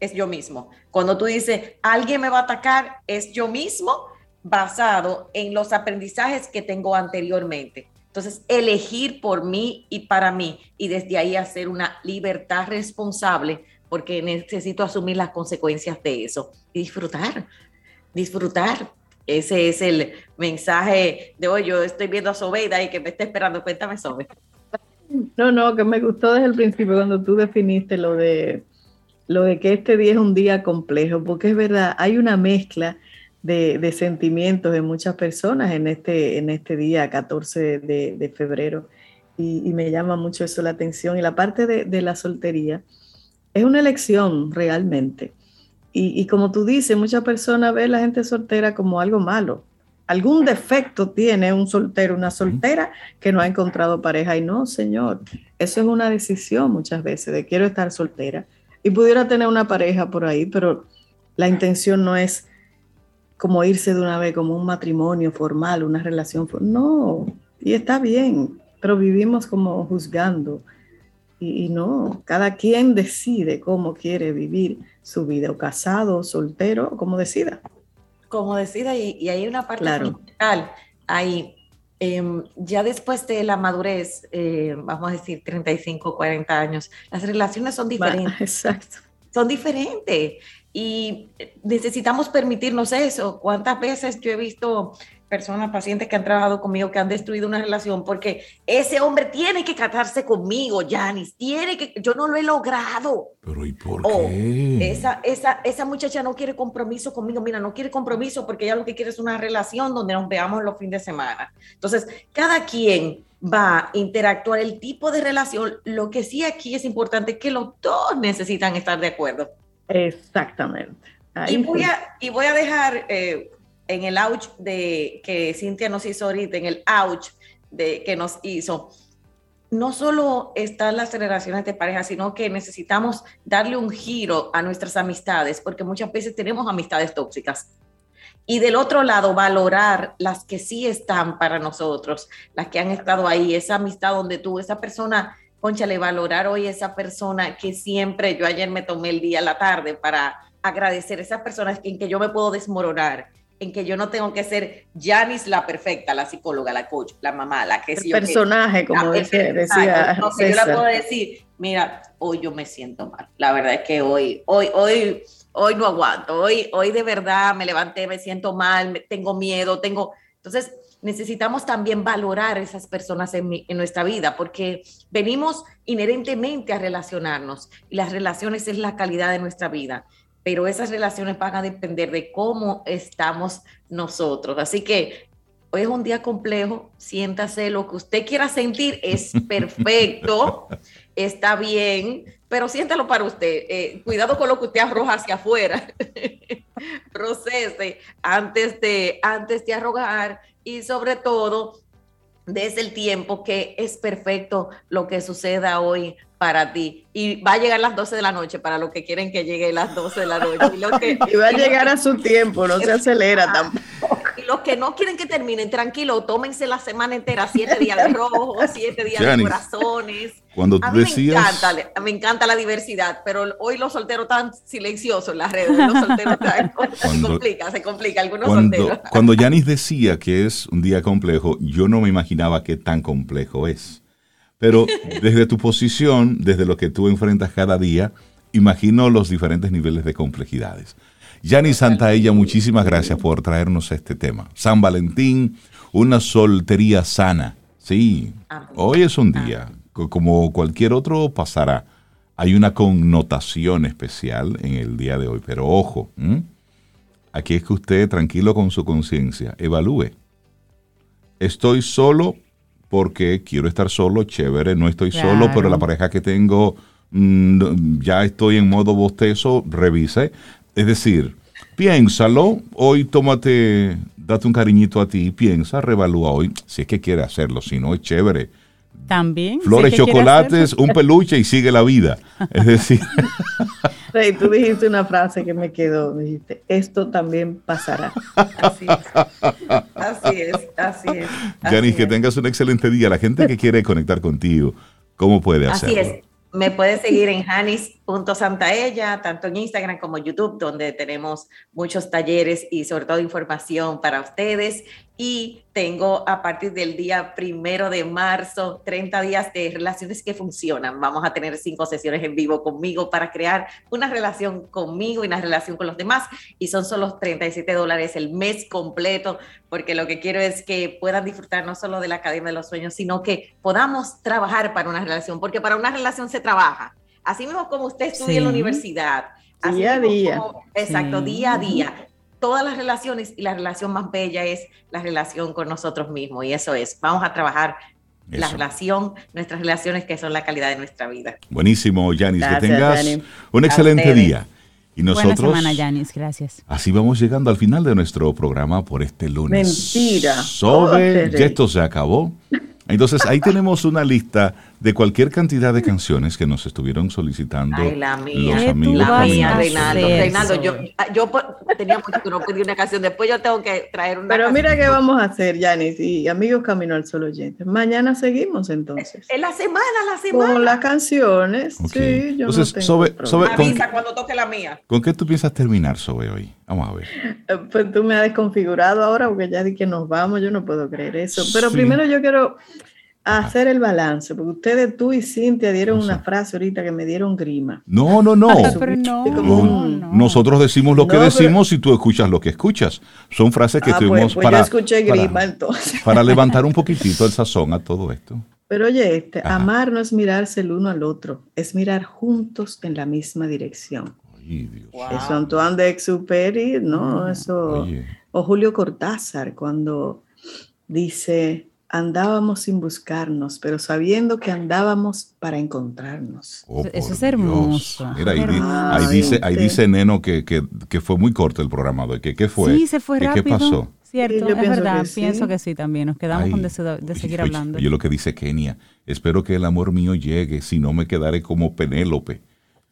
Speaker 8: es yo mismo. Cuando tú dices, alguien me va a atacar, es yo mismo basado en los aprendizajes que tengo anteriormente. Entonces, elegir por mí y para mí y desde ahí hacer una libertad responsable porque necesito asumir las consecuencias de eso y disfrutar, disfrutar. Ese es el mensaje de hoy. Yo estoy viendo a Sobeida y que me está esperando. Cuéntame, Sobe.
Speaker 4: No, no, que me gustó desde el principio cuando tú definiste lo de lo de que este día es un día complejo, porque es verdad, hay una mezcla de, sentimientos en muchas personas en este, en este día 14 de, febrero. Y, me llama mucho eso la atención. Y la parte de, la soltería es una elección realmente. Y, y, como tú dices, muchas personas ven a la gente soltera como algo malo. Algún defecto tiene un soltero, una soltera que no ha encontrado pareja. Y no, señor, eso es una decisión muchas veces de quiero estar soltera. Y pudiera tener una pareja por ahí, pero la intención no es como irse de una vez, como un matrimonio formal, una relación. No, y está bien, pero vivimos como juzgando. Y, no, cada quien decide cómo quiere vivir su vida, o casado, soltero, como decida.
Speaker 8: Como decida, y, hay una parte fundamental ahí. Em, ya después de la madurez, eh, vamos a decir 35, 40 años, las relaciones son diferentes.
Speaker 4: exacto.
Speaker 8: Son diferentes y necesitamos permitirnos eso. ¿Cuántas veces yo he visto personas, pacientes que han trabajado conmigo que han destruido una relación porque ese hombre tiene que casarse conmigo, Janis, tiene que, yo no lo he logrado.
Speaker 3: Pero ¿y por qué?
Speaker 8: Esa, esa, esa muchacha no quiere compromiso conmigo, mira, no quiere compromiso porque ella lo que quiere es una relación donde nos veamos los fines de semana. Entonces, cada quien va a interactuar el tipo de relación. Lo que sí aquí es importante es que los dos necesitan estar de acuerdo.
Speaker 4: Exactamente.
Speaker 8: y, voy a, y voy a dejar eh, en el ouch de que Cintia nos hizo ahorita, en el ouch de que nos hizo, no solo están las generaciones de pareja, sino que necesitamos darle un giro a nuestras amistades, porque muchas veces tenemos amistades tóxicas. Y del otro lado, valorar las que sí están para nosotros, las que han estado ahí, esa amistad donde tú, esa persona conchale, valorar hoy esa persona que siempre, yo ayer me tomé el día, la tarde para agradecer a esas personas en que yo me puedo desmoronar, en que yo no tengo que ser Janice la perfecta, la psicóloga, la coach, la mamá, la que
Speaker 4: es el personaje, como decía, decía
Speaker 8: yo la puedo decir, mira, hoy yo me siento mal. La verdad es que hoy, hoy, hoy, hoy no aguanto. Hoy, hoy de verdad me levanté, me siento mal, tengo miedo, tengo. Entonces, necesitamos también valorar esas personas en, nuestra vida, porque venimos inherentemente a relacionarnos y las relaciones es la calidad de nuestra vida, pero esas relaciones van a depender de cómo estamos nosotros. Así que hoy es un día complejo, siéntase lo que usted quiera sentir, es perfecto, está bien, pero siéntalo para usted. Eh, cuidado con lo que usted arroja hacia afuera. Procese antes de, antes de arrojar y sobre todo desde el tiempo que es perfecto lo que suceda hoy para ti. Y va a llegar a las 12 de la noche para los que quieren que llegue a las 12 de la noche. Y, lo que,
Speaker 4: va a llegar a su tiempo, no se acelera tampoco.
Speaker 8: Y los que no quieren que terminen, tranquilo, tómense la semana entera, siete días de rojo, siete días de corazones.
Speaker 3: Cuando tú
Speaker 8: a mí
Speaker 3: decías...
Speaker 8: me, encanta, me encanta la diversidad, pero hoy los solteros están silenciosos en las redes. Los solteros están, se complica, se complica. Algunos
Speaker 3: cuando,
Speaker 8: solteros.
Speaker 3: Cuando Yanis decía que es un día complejo, yo no me imaginaba qué tan complejo es. Pero desde tu posición, desde lo que tú enfrentas cada día, imagino los diferentes niveles de complejidades. Yanis Santaella, muchísimas gracias por traernos este tema. San Valentín, una soltería sana. Sí, hoy es un día como cualquier otro pasará. Hay una connotación especial en el día de hoy, pero ojo, aquí es que usted tranquilo con su conciencia, evalúe. Estoy solo porque quiero estar solo, chévere, no estoy solo, pero la pareja que tengo mm, ya estoy en modo bostezo, revise. Es decir, piénsalo, hoy tómate, date un cariñito a ti, piensa, revalúa hoy, si es que quiere hacerlo, si no es chévere
Speaker 1: también.
Speaker 3: Flores, chocolates, un peluche y sigue la vida. Es decir.
Speaker 4: Rey, tú dijiste una frase que me quedó. Dijiste, esto también pasará.
Speaker 8: Así es. Así es. Así es.
Speaker 3: Janis, que tengas un excelente día. La gente que quiere conectar contigo, ¿cómo puede hacerlo?
Speaker 8: Así es. Me puede seguir en janis.santaella, tanto en Instagram como YouTube, donde tenemos muchos talleres y sobre todo información para ustedes y tengo a partir del día primero de marzo 30 días de relaciones que funcionan. Vamos a tener cinco sesiones en vivo conmigo para crear una relación conmigo y una relación con los demás. Y son solo 37 dólares el mes completo, porque lo que quiero es que puedan disfrutar no solo de la Academia de los Sueños, sino que podamos trabajar para una relación, porque para una relación se trabaja. Así mismo como usted estudia en la universidad.
Speaker 4: día a día.
Speaker 8: exacto, día a día todas las relaciones y la relación más bella es la relación con nosotros mismos y eso es, vamos a trabajar la
Speaker 3: Eso.
Speaker 8: relación, nuestras relaciones que son la calidad de nuestra vida.
Speaker 3: Buenísimo, Yanis. Que tengas un excelente día. Y
Speaker 1: Buena
Speaker 3: nosotros,
Speaker 1: semana, Yanis, gracias.
Speaker 3: así vamos llegando al final de nuestro programa por este lunes.
Speaker 4: Mentira.
Speaker 3: Sobe,
Speaker 4: Oh,
Speaker 3: ya esto se acabó. Entonces ahí tenemos una lista de cualquier cantidad de canciones que nos estuvieron solicitando
Speaker 8: Ay, la mía.
Speaker 3: los
Speaker 1: ¿Qué tú
Speaker 3: amigos.
Speaker 8: La mía, Reinaldo. Reinaldo, yo,
Speaker 1: Zoe?
Speaker 8: yo tenía mucho que no pedí una canción. Después yo tengo que traer una
Speaker 4: Pero
Speaker 8: canción.
Speaker 4: mira qué vamos a hacer, Yanis y amigos Camino al Sol oyentes. Mañana seguimos entonces.
Speaker 8: En la semana, la semana.
Speaker 4: Con las canciones.
Speaker 3: Ok.
Speaker 4: Sí, yo
Speaker 3: Entonces,
Speaker 4: no tengo
Speaker 3: Sobe-. Sobe- con-
Speaker 8: Avisa cuando toque la mía.
Speaker 3: ¿Con qué tú piensas terminar, Sobe, hoy? Vamos a ver.
Speaker 4: Eh, Pues tú me has desconfigurado ahora porque ya di que nos vamos, yo no puedo creer eso. Pero
Speaker 3: Sí.
Speaker 4: primero yo quiero hacer el balance, porque ustedes, tú y Cintia, dieron
Speaker 3: O sea.
Speaker 4: una frase ahorita que me dieron grima.
Speaker 3: No, no, no.
Speaker 1: Pero no,
Speaker 4: como
Speaker 3: No,
Speaker 4: un-
Speaker 1: no.
Speaker 3: Nosotros decimos lo que
Speaker 4: pero-
Speaker 3: decimos y tú escuchas lo que escuchas. Son frases que
Speaker 4: Ah, pues,
Speaker 3: tuvimos
Speaker 4: pues
Speaker 3: para,
Speaker 4: yo escuché
Speaker 3: para-
Speaker 4: grima entonces.
Speaker 3: para levantar un poquitito el sazón a todo esto.
Speaker 4: Pero oye, este,
Speaker 3: Ajá.
Speaker 4: amar no es mirarse el uno al otro, es mirar juntos en la misma dirección.
Speaker 3: Ay, Dios.
Speaker 4: Eso Antoine de Exupéry, ¿no? Eso.
Speaker 3: Oye,
Speaker 4: O Julio Cortázar, cuando dice, andábamos sin buscarnos, pero sabiendo que andábamos para encontrarnos.
Speaker 3: oh,
Speaker 1: Eso- es hermoso.
Speaker 3: Dios. Mira, ahí, di- ahí dice, ahí dice Neno que, que, que fue muy corto el programa de hoy. ¿Qué, fue?
Speaker 1: Sí, se fue
Speaker 3: ¿Qué,
Speaker 1: rápido.
Speaker 3: ¿Qué pasó?
Speaker 1: Cierto,
Speaker 4: Sí, yo
Speaker 1: es
Speaker 4: pienso
Speaker 1: verdad,
Speaker 4: que sí.
Speaker 1: pienso que sí también. Nos quedamos
Speaker 3: Ay,
Speaker 1: con deseo de, seguir
Speaker 3: oye,
Speaker 1: hablando.
Speaker 3: Oye, lo que dice Kenia. Espero que el amor mío llegue, si no me quedaré como Penélope.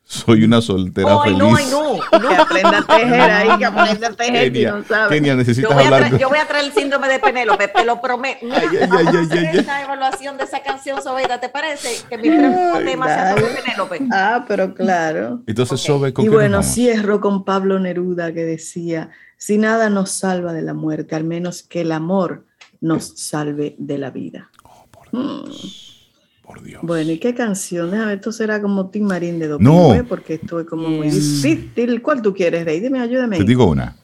Speaker 3: Soy una soltera
Speaker 8: Ay,
Speaker 3: feliz.
Speaker 8: no, ay, no.
Speaker 4: Que aprenda a tejer ahí, que aprenda a tejer,
Speaker 3: Kenia,
Speaker 4: no sabe.
Speaker 3: Kenia,
Speaker 8: Yo
Speaker 3: necesitas
Speaker 8: voy,
Speaker 3: hablar.
Speaker 8: traer,
Speaker 3: con-
Speaker 8: yo voy a traer el síndrome de Penélope, te lo prometo.
Speaker 3: Ay, ay,
Speaker 8: Vamos
Speaker 3: ay,
Speaker 8: a
Speaker 3: ay,
Speaker 8: hacer
Speaker 3: ay, ay.
Speaker 8: esta evaluación de esa canción, Sobeida, ¿te parece? Que mi próximo tema sea sobre. Penélope.
Speaker 4: Ah, pero claro.
Speaker 3: Entonces. Sobe, ¿con
Speaker 4: Y bueno, cierro con Pablo Neruda que decía, si nada nos salva de la muerte, al menos que el amor nos salve de la vida.
Speaker 3: Oh, por
Speaker 4: Mm.
Speaker 3: Dios. Por Dios.
Speaker 4: Bueno, ¿y qué canción? Déjame, esto será como Tim Marín de
Speaker 3: No.
Speaker 4: Domingo, ¿eh? porque esto es como muy
Speaker 1: Bien.
Speaker 4: difícil. ¿Cuál tú quieres, Rey? Dime, ayúdame.
Speaker 3: Te digo una.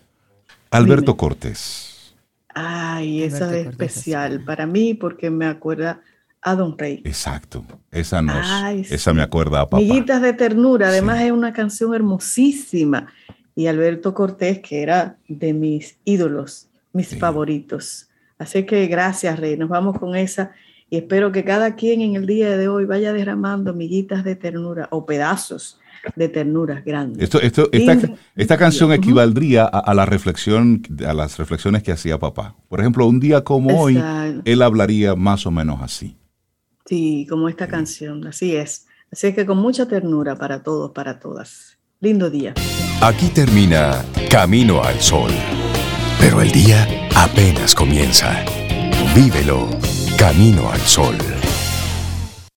Speaker 3: Alberto
Speaker 4: Dime.
Speaker 3: Cortés.
Speaker 4: Ay, esa
Speaker 1: Alberto
Speaker 4: es
Speaker 1: Cortés,
Speaker 4: especial para mí porque me acuerda a Don Rey.
Speaker 3: Exacto. Esa nos,
Speaker 4: Ay,
Speaker 3: esa
Speaker 4: sí.
Speaker 3: me acuerda a papá.
Speaker 4: Miguitas de ternura, además
Speaker 3: Sí.
Speaker 4: es una canción hermosísima. Y Alberto Cortés, que era de mis ídolos, mis
Speaker 3: Sí.
Speaker 4: favoritos. Así que gracias, Rey. Nos vamos con esa y espero que cada quien en el día de hoy vaya derramando miguitas de ternura o pedazos de ternura grandes.
Speaker 3: Esto, esto, esta, canción equivaldría a, a la reflexión, a las reflexiones que hacía papá. Por ejemplo, un día como hoy,
Speaker 4: Exacto.
Speaker 3: él hablaría más o menos así.
Speaker 4: Sí, como esta canción, así es. Así que con mucha ternura para todos, para todas. Lindo día.
Speaker 5: Aquí termina Camino al Sol. Pero el día apenas comienza. Vívelo Camino al Sol.